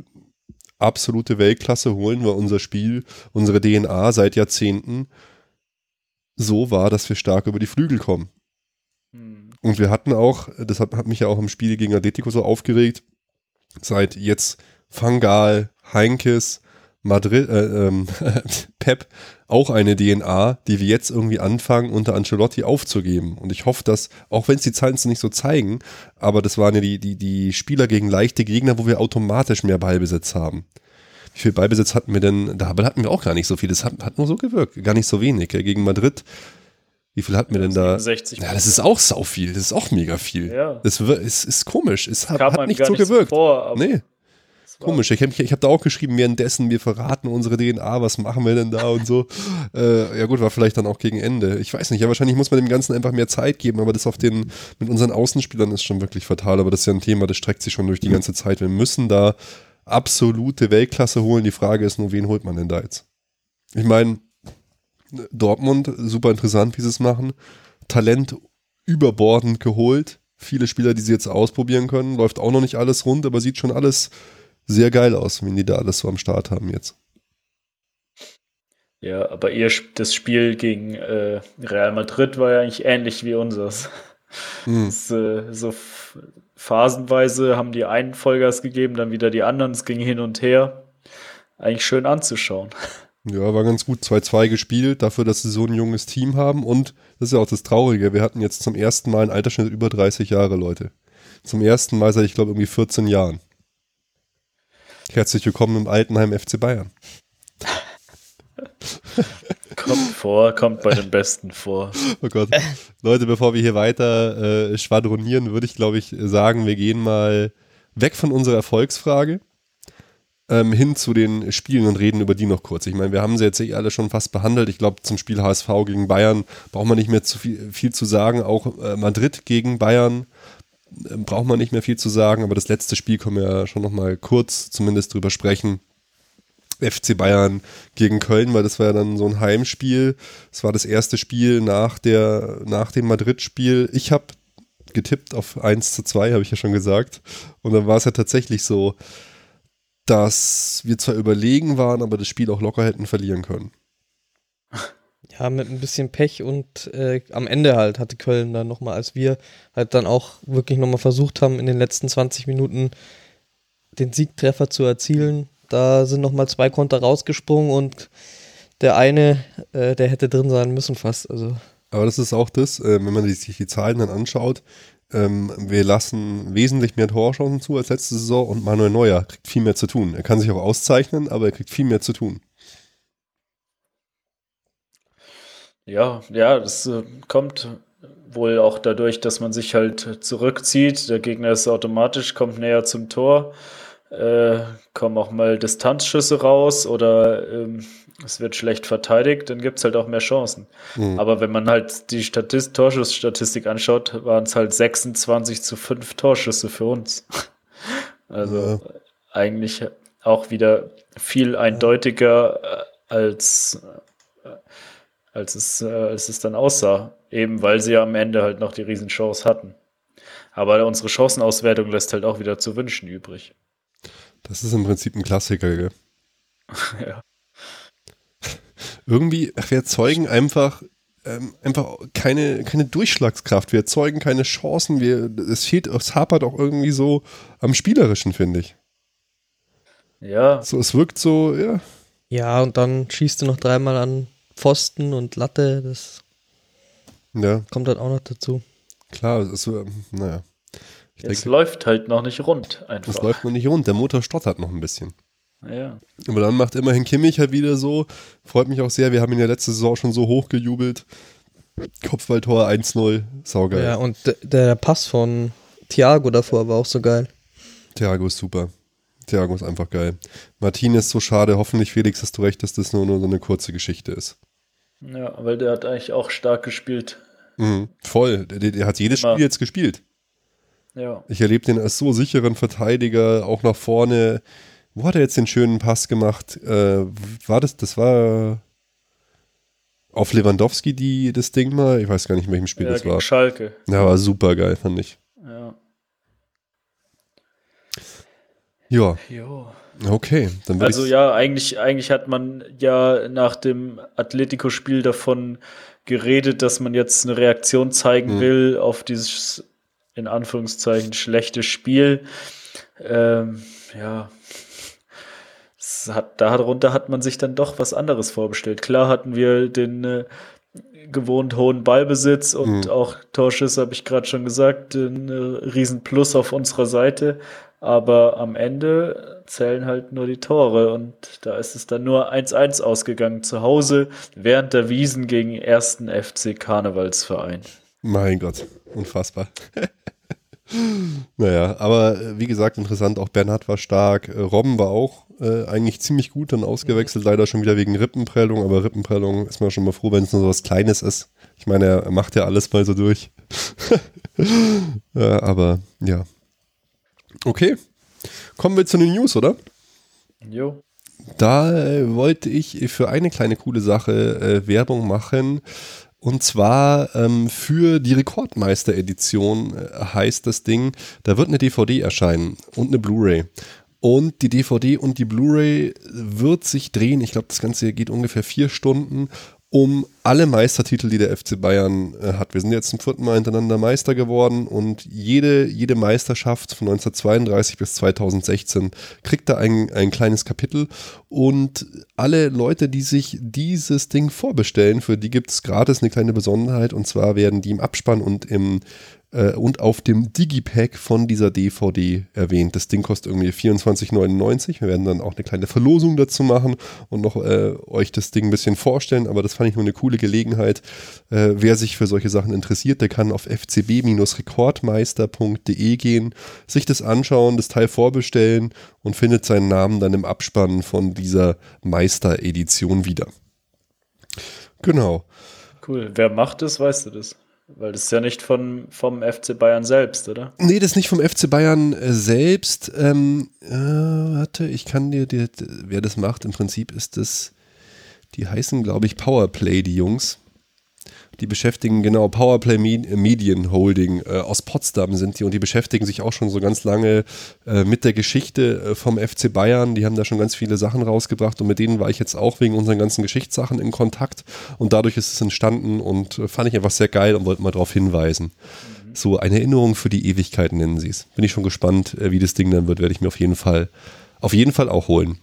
absolute Weltklasse holen, weil unser Spiel, unsere DNA seit Jahrzehnten so war, dass wir stark über die Flügel kommen. Hm. Und wir hatten auch, das hat, hat mich ja auch im Spiel gegen Atletico so aufgeregt, seit jetzt Fangal, Heinkes, Madrid, äh, ähm, Pep auch eine DNA, die wir jetzt irgendwie anfangen, unter Ancelotti aufzugeben. Und ich hoffe, dass, auch wenn es die Zahlen nicht so zeigen, aber das waren ja die, die, die Spieler gegen leichte Gegner, wo wir automatisch mehr Ballbesitz haben. Wie viel Ballbesitz hatten wir denn? Da hatten wir auch gar nicht so viel. Das hat, hat nur so gewirkt. Gar nicht so wenig. Gegen Madrid wie viel hatten wir denn da? 60 ja, das ist auch sau viel. Das ist auch mega viel. Ja. Das ist, ist komisch. Es hat, hat nicht so gewirkt. Vor, nee. Komisch. Ich habe hab da auch geschrieben, währenddessen, wir verraten unsere DNA, was machen wir denn da und so. Äh, ja gut, war vielleicht dann auch gegen Ende. Ich weiß nicht, ja wahrscheinlich muss man dem Ganzen einfach mehr Zeit geben, aber das auf den, mit unseren Außenspielern ist schon wirklich fatal. Aber das ist ja ein Thema, das streckt sich schon durch die ganze Zeit. Wir müssen da absolute Weltklasse holen. Die Frage ist nur, wen holt man denn da jetzt? Ich meine, Dortmund, super interessant, wie sie es machen. Talent überbordend geholt. Viele Spieler, die sie jetzt ausprobieren können. Läuft auch noch nicht alles rund, aber sieht schon alles sehr geil aus, wenn die da alles so am Start haben jetzt. Ja, aber ihr das Spiel gegen äh, Real Madrid war ja eigentlich ähnlich wie unseres. Hm. Das, äh, so phasenweise haben die einen Vollgas gegeben, dann wieder die anderen. Es ging hin und her. Eigentlich schön anzuschauen. Ja, war ganz gut. 2-2 gespielt, dafür, dass sie so ein junges Team haben. Und das ist ja auch das Traurige. Wir hatten jetzt zum ersten Mal einen Altersschnitt über 30 Jahre, Leute. Zum ersten Mal seit, ich glaube, irgendwie 14 Jahren. Herzlich willkommen im Altenheim FC Bayern. kommt vor, kommt bei den Besten vor. Oh Gott. Leute, bevor wir hier weiter äh, schwadronieren, würde ich, glaube ich, sagen, wir gehen mal weg von unserer Erfolgsfrage ähm, hin zu den Spielen und reden über die noch kurz. Ich meine, wir haben sie jetzt eh alle schon fast behandelt. Ich glaube, zum Spiel HSV gegen Bayern braucht man nicht mehr zu viel, viel zu sagen. Auch äh, Madrid gegen Bayern braucht man nicht mehr viel zu sagen. Aber das letzte Spiel können wir ja schon noch mal kurz zumindest drüber sprechen. FC Bayern gegen Köln, weil das war ja dann so ein Heimspiel. Es war das erste Spiel nach, der, nach dem Madrid-Spiel. Ich habe getippt auf 1 zu 2, habe ich ja schon gesagt. Und dann war es ja tatsächlich so, dass wir zwar überlegen waren, aber das Spiel auch locker hätten verlieren können. Ja, mit ein bisschen Pech und äh, am Ende halt hatte Köln dann nochmal, als wir halt dann auch wirklich nochmal versucht haben, in den letzten 20 Minuten den Siegtreffer zu erzielen. Da sind nochmal zwei Konter rausgesprungen und der eine, äh, der hätte drin sein müssen fast. Also. Aber das ist auch das, äh, wenn man sich die Zahlen dann anschaut, ähm, wir lassen wesentlich mehr Torchancen zu als letzte Saison und Manuel Neuer kriegt viel mehr zu tun. Er kann sich auch auszeichnen, aber er kriegt viel mehr zu tun. Ja, ja, das äh, kommt wohl auch dadurch, dass man sich halt zurückzieht. Der Gegner ist automatisch, kommt näher zum Tor, äh, kommen auch mal Distanzschüsse raus oder ähm, es wird schlecht verteidigt, dann gibt es halt auch mehr Chancen. Mhm. Aber wenn man halt die Statist Torschussstatistik anschaut, waren es halt 26 zu 5 Torschüsse für uns. Also ja. eigentlich auch wieder viel eindeutiger äh, als, als, es, äh, als es dann aussah. Eben weil sie ja am Ende halt noch die Riesenchance hatten. Aber unsere Chancenauswertung lässt halt auch wieder zu wünschen übrig. Das ist im Prinzip ein Klassiker, gell? ja irgendwie, wir erzeugen einfach ähm, einfach keine, keine Durchschlagskraft. Wir erzeugen keine Chancen. Wir, es fehlt, es hapert auch irgendwie so am Spielerischen, finde ich. Ja. So, es wirkt so, ja. Ja, und dann schießt du noch dreimal an Pfosten und Latte. Das ja. kommt dann auch noch dazu. Klar, es ist, naja. es läuft halt noch nicht rund einfach. Es läuft noch nicht rund. Der Motor stottert noch ein bisschen. Ja. Aber dann macht immerhin Kimmich halt wieder so. Freut mich auch sehr. Wir haben ihn ja letzte Saison schon so hoch gejubelt. Kopfballtor 1-0. Saugeil. Ja, und der Pass von Thiago davor war auch so geil. Thiago ist super. Thiago ist einfach geil. Martin ist so schade. Hoffentlich, Felix, hast du recht, dass das nur, nur so eine kurze Geschichte ist. Ja, weil der hat eigentlich auch stark gespielt. Mhm, voll. Der, der, hat jedes Immer. Spiel jetzt gespielt. Ja. Ich erlebe den als so sicheren Verteidiger, auch nach vorne. Wo hat er jetzt den schönen Pass gemacht? Äh, war das, das war auf Lewandowski die, das Ding mal? Ich weiß gar nicht, in welchem Spiel ja, das war. Schalke. Ja, war super geil, fand ich. Ja. Ja. Jo. Okay, dann Also ja, eigentlich, eigentlich hat man ja nach dem Atletico-Spiel davon geredet, dass man jetzt eine Reaktion zeigen mhm. will auf dieses in Anführungszeichen schlechte Spiel. Ähm, ja, hat, darunter hat man sich dann doch was anderes vorbestellt. Klar hatten wir den äh, gewohnt hohen Ballbesitz und mhm. auch Torschüsse, habe ich gerade schon gesagt, ein äh, Riesenplus auf unserer Seite. Aber am Ende zählen halt nur die Tore und da ist es dann nur 1-1 ausgegangen zu Hause während der Wiesen gegen ersten FC Karnevalsverein. Mein Gott, unfassbar. naja, aber äh, wie gesagt, interessant, auch Bernhard war stark, äh, Robben war auch äh, eigentlich ziemlich gut dann ausgewechselt, leider schon wieder wegen Rippenprellung, aber Rippenprellung ist man schon mal froh, wenn es nur so was Kleines ist. Ich meine, er macht ja alles mal so durch. ja, aber ja. Okay. Kommen wir zu den News, oder? Jo. Da äh, wollte ich für eine kleine coole Sache äh, Werbung machen. Und zwar ähm, für die Rekordmeister-Edition äh, heißt das Ding, da wird eine DVD erscheinen und eine Blu-ray. Und die DVD und die Blu-ray wird sich drehen. Ich glaube, das Ganze geht ungefähr vier Stunden um alle Meistertitel, die der FC Bayern äh, hat. Wir sind jetzt zum vierten Mal hintereinander Meister geworden und jede, jede Meisterschaft von 1932 bis 2016 kriegt da ein, ein kleines Kapitel und alle Leute, die sich dieses Ding vorbestellen, für die gibt es gratis eine kleine Besonderheit und zwar werden die im Abspann und im äh, und auf dem Digipack von dieser DVD erwähnt. Das Ding kostet irgendwie 24,99. Wir werden dann auch eine kleine Verlosung dazu machen und noch äh, euch das Ding ein bisschen vorstellen, aber das fand ich nur eine coole Gelegenheit. Äh, wer sich für solche Sachen interessiert, der kann auf fcb-rekordmeister.de gehen, sich das anschauen, das Teil vorbestellen und findet seinen Namen dann im Abspann von dieser Meister-Edition wieder. Genau. Cool. Wer macht das, weißt du das? Weil das ist ja nicht von, vom FC Bayern selbst, oder? Nee, das ist nicht vom FC Bayern äh, selbst. Ähm, äh, warte, ich kann dir, dir, wer das macht, im Prinzip ist das, die heißen, glaube ich, Powerplay, die Jungs. Die beschäftigen, genau, Powerplay Medien Holding äh, aus Potsdam sind die und die beschäftigen sich auch schon so ganz lange äh, mit der Geschichte äh, vom FC Bayern. Die haben da schon ganz viele Sachen rausgebracht und mit denen war ich jetzt auch wegen unseren ganzen Geschichtssachen in Kontakt und dadurch ist es entstanden und äh, fand ich einfach sehr geil und wollte mal darauf hinweisen. Mhm. So eine Erinnerung für die Ewigkeit nennen sie es. Bin ich schon gespannt, äh, wie das Ding dann wird, werde ich mir auf jeden Fall, auf jeden Fall auch holen.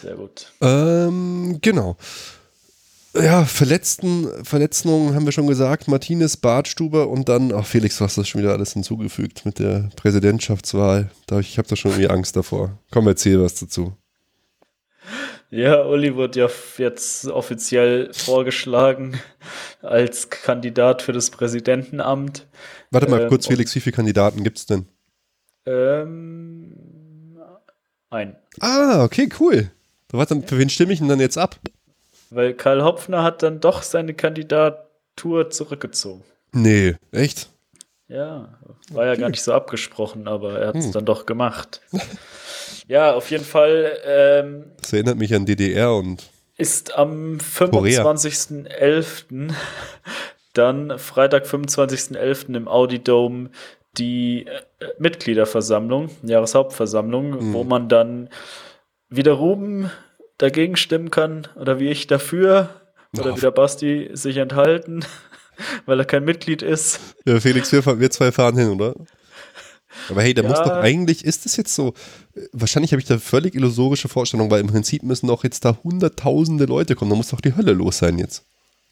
Sehr gut. Ähm, genau. Ja, Verletzten, Verletzungen haben wir schon gesagt. Martinez, Bartstuber und dann, ach Felix, du hast das schon wieder alles hinzugefügt mit der Präsidentschaftswahl. Ich habe da schon irgendwie Angst davor. Komm, erzähl was dazu. Ja, Uli wird ja jetzt offiziell vorgeschlagen als Kandidat für das Präsidentenamt. Warte mal ähm, kurz, Felix, wie viele Kandidaten gibt es denn? Ähm, ein. Ah, okay, cool. Warte, für wen stimme ich denn dann jetzt ab? Weil Karl Hopfner hat dann doch seine Kandidatur zurückgezogen. Nee, echt? Ja, war ja gar nicht so abgesprochen, aber er hat es hm. dann doch gemacht. ja, auf jeden Fall. Ähm, das erinnert mich an DDR und. Ist am 25.11. dann Freitag, 25.11. im Audi Dome die äh, Mitgliederversammlung, Jahreshauptversammlung, mhm. wo man dann wieder Ruben dagegen stimmen kann oder wie ich dafür oder oh. wie der Basti sich enthalten, weil er kein Mitglied ist. Ja, Felix, wir, wir zwei fahren hin, oder? Aber hey, da ja. muss doch eigentlich, ist das jetzt so, wahrscheinlich habe ich da völlig illusorische Vorstellungen, weil im Prinzip müssen doch jetzt da hunderttausende Leute kommen, da muss doch die Hölle los sein jetzt.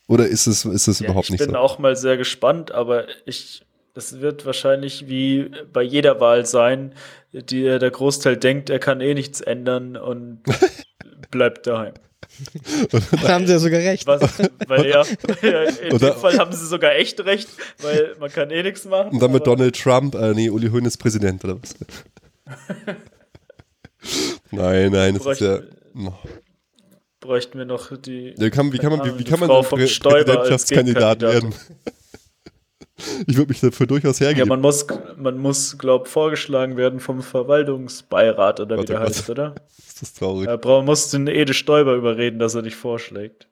Oder ist es, ist es ja, überhaupt nicht so? Ich bin auch mal sehr gespannt, aber ich das wird wahrscheinlich wie bei jeder Wahl sein, die der Großteil denkt, er kann eh nichts ändern und bleibt daheim. da haben sie ja sogar recht. Was, weil ja, in dem Fall haben sie sogar echt recht, weil man kann eh nichts machen. Und dann mit Donald Trump, äh, nee, Uli Hoeneß Präsident oder was? nein, nein, das ist ja. Oh. Bräuchten wir noch die. Ja, kann, wie kann man, wie, wie kann man denn Prä Präsidentschaftskandidat werden? Ich würde mich dafür durchaus hergeben. Ja, man muss, man muss, glaub, vorgeschlagen werden vom Verwaltungsbeirat oder wie der heißt, oder? ist das traurig. Er braucht, muss den Ede Stoiber überreden, dass er dich vorschlägt.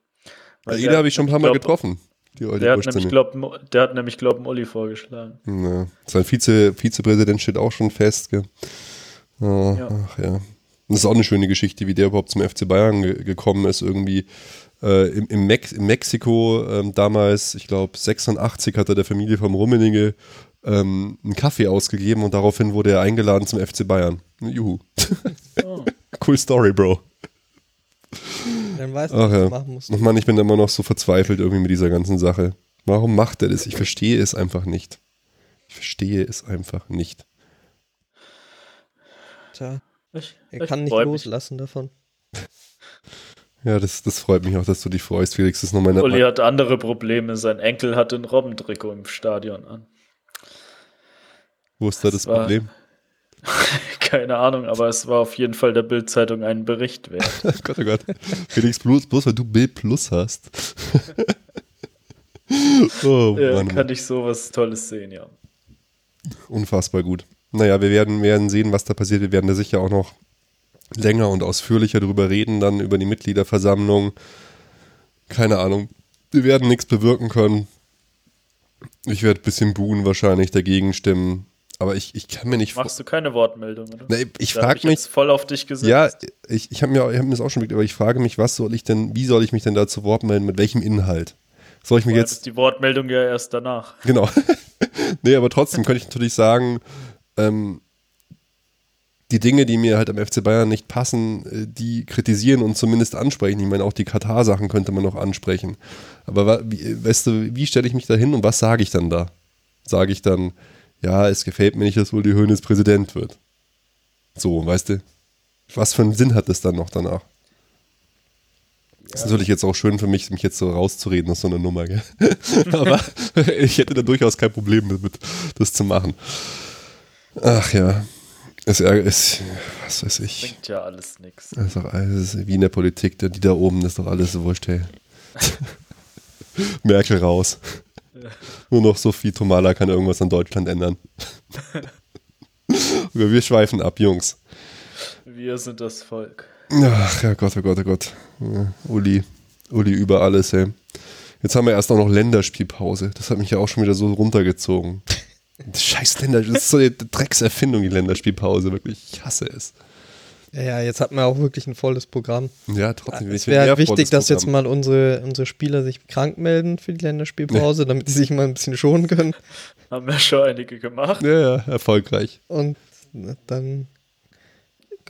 Weil Ede habe ich schon ein paar Mal glaub, getroffen. der, hat nämlich, glaub, der hat nämlich, glaube ich, Uli vorgeschlagen. Ja, sein Vize, Vizepräsident steht auch schon fest. Gell? Oh, ja. Ach ja. Das ist auch eine schöne Geschichte, wie der überhaupt zum FC Bayern ge gekommen ist. Irgendwie äh, im, im, Mex in Mexiko ähm, damals, ich glaube 86, hat er der Familie vom Rummenigge ähm, einen Kaffee ausgegeben und daraufhin wurde er eingeladen zum FC Bayern. Juhu. Oh. cool Story, Bro. Dann weißt du, was ja. du machen musst. Mann, ich bin immer noch so verzweifelt irgendwie mit dieser ganzen Sache. Warum macht er das? Ich verstehe es einfach nicht. Ich verstehe es einfach nicht. Tja, ich, er kann nicht loslassen mich. davon. Ja, das, das freut mich auch, dass du dich freust, Felix. Das ist noch meine Uli hat andere Probleme. Sein Enkel hatte ein Robbentrikot im Stadion an. Wo ist da das, das Problem? Keine Ahnung, aber es war auf jeden Fall der Bildzeitung einen Bericht wert. Gott, oh Gott. Felix Plus, bloß weil du Bild Plus hast. oh, ja, Mann. kann ich sowas Tolles sehen, ja. Unfassbar gut. Naja, wir werden, werden sehen, was da passiert. Wir werden da sicher auch noch länger und ausführlicher darüber reden, dann über die Mitgliederversammlung. Keine Ahnung. Wir werden nichts bewirken können. Ich werde ein bisschen buhen wahrscheinlich, dagegen stimmen. Aber ich, ich kann mir nicht Machst du keine Wortmeldung, oder? Nee, ich frage mich. voll auf dich gesetzt. Ja, ich, ich habe mir, hab mir das auch schon überlegt, aber ich frage mich, was soll ich denn, wie soll ich mich denn da zu Wort melden, mit welchem Inhalt? Soll ich mir jetzt. Ist die Wortmeldung ja erst danach. Genau. nee, aber trotzdem könnte ich natürlich sagen, ähm, die Dinge, die mir halt am FC Bayern nicht passen, äh, die kritisieren und zumindest ansprechen. Ich meine, auch die Katar-Sachen könnte man noch ansprechen. Aber wie, weißt du, wie stelle ich mich da hin und was sage ich dann da? Sage ich dann, ja, es gefällt mir nicht, dass wohl die Höhnes Präsident wird. So, weißt du? Was für einen Sinn hat es dann noch danach? Das ist natürlich jetzt auch schön für mich, mich jetzt so rauszureden aus so einer Nummer, gell? Aber ich hätte da durchaus kein Problem mit, das zu machen. Ach ja. Es ist, was weiß ich. Bringt ja alles nichts. Das ist doch alles wie in der Politik, die da oben, das ist doch alles so wurscht, hey. Merkel raus. Ja. Nur noch Sophie Tomala kann irgendwas an Deutschland ändern. wir schweifen ab, Jungs. Wir sind das Volk. Ach ja, Gott, oh Gott, oh Gott. Ja, Uli, Uli über alles, ey. Jetzt haben wir erst auch noch Länderspielpause. Das hat mich ja auch schon wieder so runtergezogen. Scheiß Länder, das ist so eine Dreckserfindung, die Länderspielpause, wirklich. Ich hasse es. Ja, ja, jetzt hat man auch wirklich ein volles Programm. Ja, trotzdem. Es wäre wichtig, dass Programm. jetzt mal unsere, unsere Spieler sich krank melden für die Länderspielpause, ja. damit sie sich mal ein bisschen schonen können. Haben wir schon einige gemacht. Ja, ja, erfolgreich. Und dann.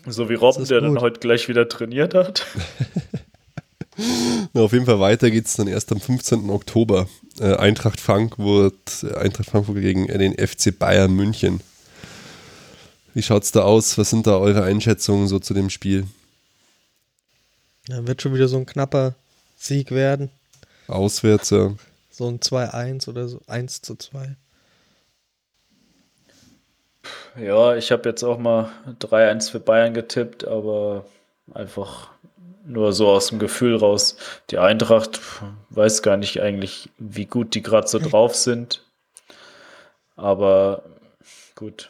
So wie Robben, der gut. dann heute gleich wieder trainiert hat. Na, auf jeden Fall weiter geht es dann erst am 15. Oktober. Äh, Eintracht Frankfurt, Eintracht Frankfurt gegen den FC Bayern München. Wie schaut es da aus? Was sind da eure Einschätzungen so zu dem Spiel? Ja, wird schon wieder so ein knapper Sieg werden. Auswärts, ja. So ein 2-1 oder so 1 zu 2. Ja, ich habe jetzt auch mal 3-1 für Bayern getippt, aber einfach nur so aus dem Gefühl raus. Die Eintracht weiß gar nicht eigentlich, wie gut die gerade so drauf sind. Aber gut,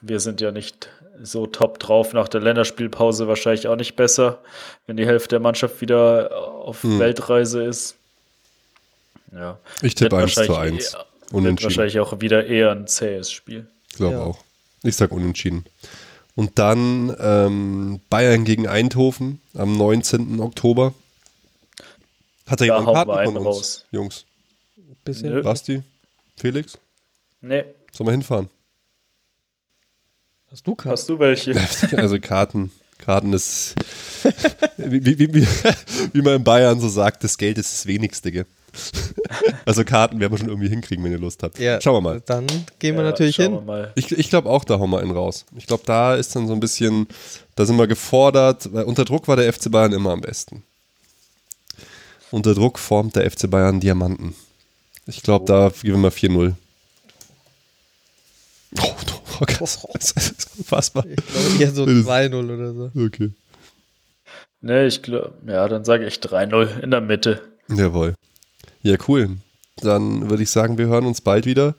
wir sind ja nicht so top drauf. Nach der Länderspielpause wahrscheinlich auch nicht besser, wenn die Hälfte der Mannschaft wieder auf hm. Weltreise ist. Ja. Ich tippe 1 zu 1. Unentschieden. wahrscheinlich auch wieder eher ein zähes Spiel. Ich glaube ja. auch. Ich sage unentschieden. Und dann ähm, Bayern gegen Eindhoven am 19. Oktober. Hat er jemand Karten von uns, raus. Jungs? Bisschen. Basti? Felix? Nee. Sollen wir hinfahren? Hast du Karten? Hast du welche? Also Karten. Karten ist, wie, wie, wie, wie, man in Bayern so sagt, das Geld ist das Wenigste. Gell? also Karten werden wir schon irgendwie hinkriegen, wenn ihr Lust habt. Ja, Schauen wir mal. Dann gehen wir Ja, natürlich hin. wir. Ich, ich glaube auch, da hauen wir einen raus. Ich glaube, da ist dann so ein bisschen, da sind wir gefordert, weil unter Druck war der FC Bayern immer am besten. Unter Druck formt der FC Bayern Diamanten. Ich glaube, da geben wir 4-0. Oh, oh, krass. Das ist unfassbar. Ich glaube eher so Das- 2-0 oder so. Okay. Ne, ich glaube, ja, dann sage ich 3-0 in der Mitte. Jawohl. Ja, cool. Dann würde ich sagen, wir hören uns bald wieder.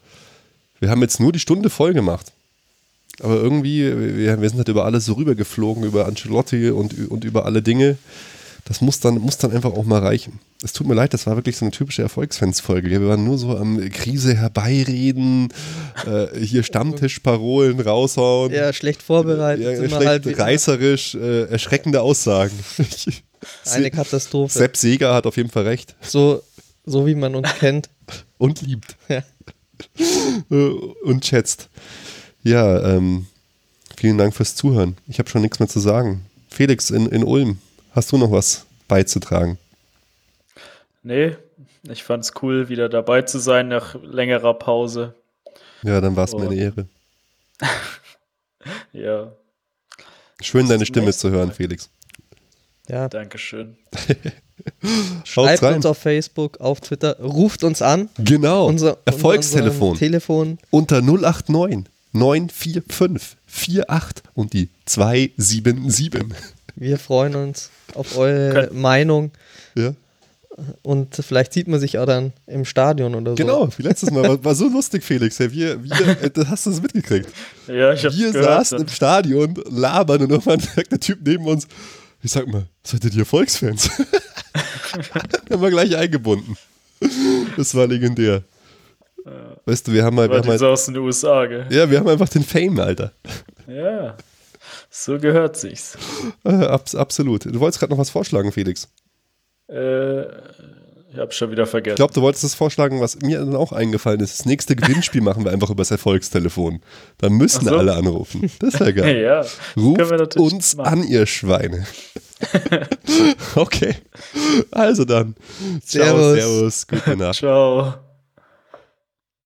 Wir haben jetzt nur die Stunde voll gemacht. Aber irgendwie, wir, wir sind halt über alles so rübergeflogen, über Ancelotti und, und über alle Dinge. Das muss dann, muss dann einfach auch mal reichen. Es tut mir leid, das war wirklich so eine typische Erfolgsfans-Folge. Wir waren nur so am Krise herbeireden, äh, hier Stammtischparolen raushauen. Ja, schlecht vorbereitet. Ja, schlecht halt reißerisch, äh, erschreckende Aussagen. Eine Katastrophe. Sepp Seger hat auf jeden Fall recht So, so wie man uns kennt. und liebt. Ja. Äh, und schätzt. Ja, ähm, vielen Dank fürs Zuhören. Ich habe schon nichts mehr zu sagen. Felix in, in Ulm, hast du noch was beizutragen? Nee, ich fand's cool, wieder dabei zu sein nach längerer Pause. Ja, dann war es mir Oh. eine Ehre. Ja, Schön, deine Stimme zu hören, Mal. Felix. Ja, Dankeschön. schreibt rein. uns auf Facebook, auf Twitter, ruft uns an. Genau, Unser, Erfolgstelefon unser Telefon. unter 089 945 48 und die 277. Wir freuen uns auf eure Könnt- Meinung Ja, und vielleicht sieht man sich auch dann im Stadion oder so. genau, wie letztes Mal. War, war so lustig, Felix. Ja, wir, wir, äh, das hast du das mitgekriegt? Ja, ich hab's Wir gehört. saßen im Stadion, labern und irgendwann sagt der Typ neben uns, ich sag mal, seid ihr die Erfolgsfans? haben wir gleich eingebunden. Das war legendär. Weißt du, wir haben mal, wir War haben so aus den USA, gell? ja, wir haben einfach den Fame, Alter. Ja. So gehört sich's. Äh, abs absolut. Du wolltest gerade noch was vorschlagen, Felix. Äh, ich hab schon wieder vergessen. Ich glaube, du wolltest das vorschlagen, was mir dann auch eingefallen ist. Das nächste Gewinnspiel machen wir einfach über das Erfolgstelefon. Da müssen so. alle anrufen. Das wäre geil. ja, können wir Ruft uns machen. an, ihr Schweine. okay. Also dann. Ciao, Servus. servus. Gute Nacht. Ciao.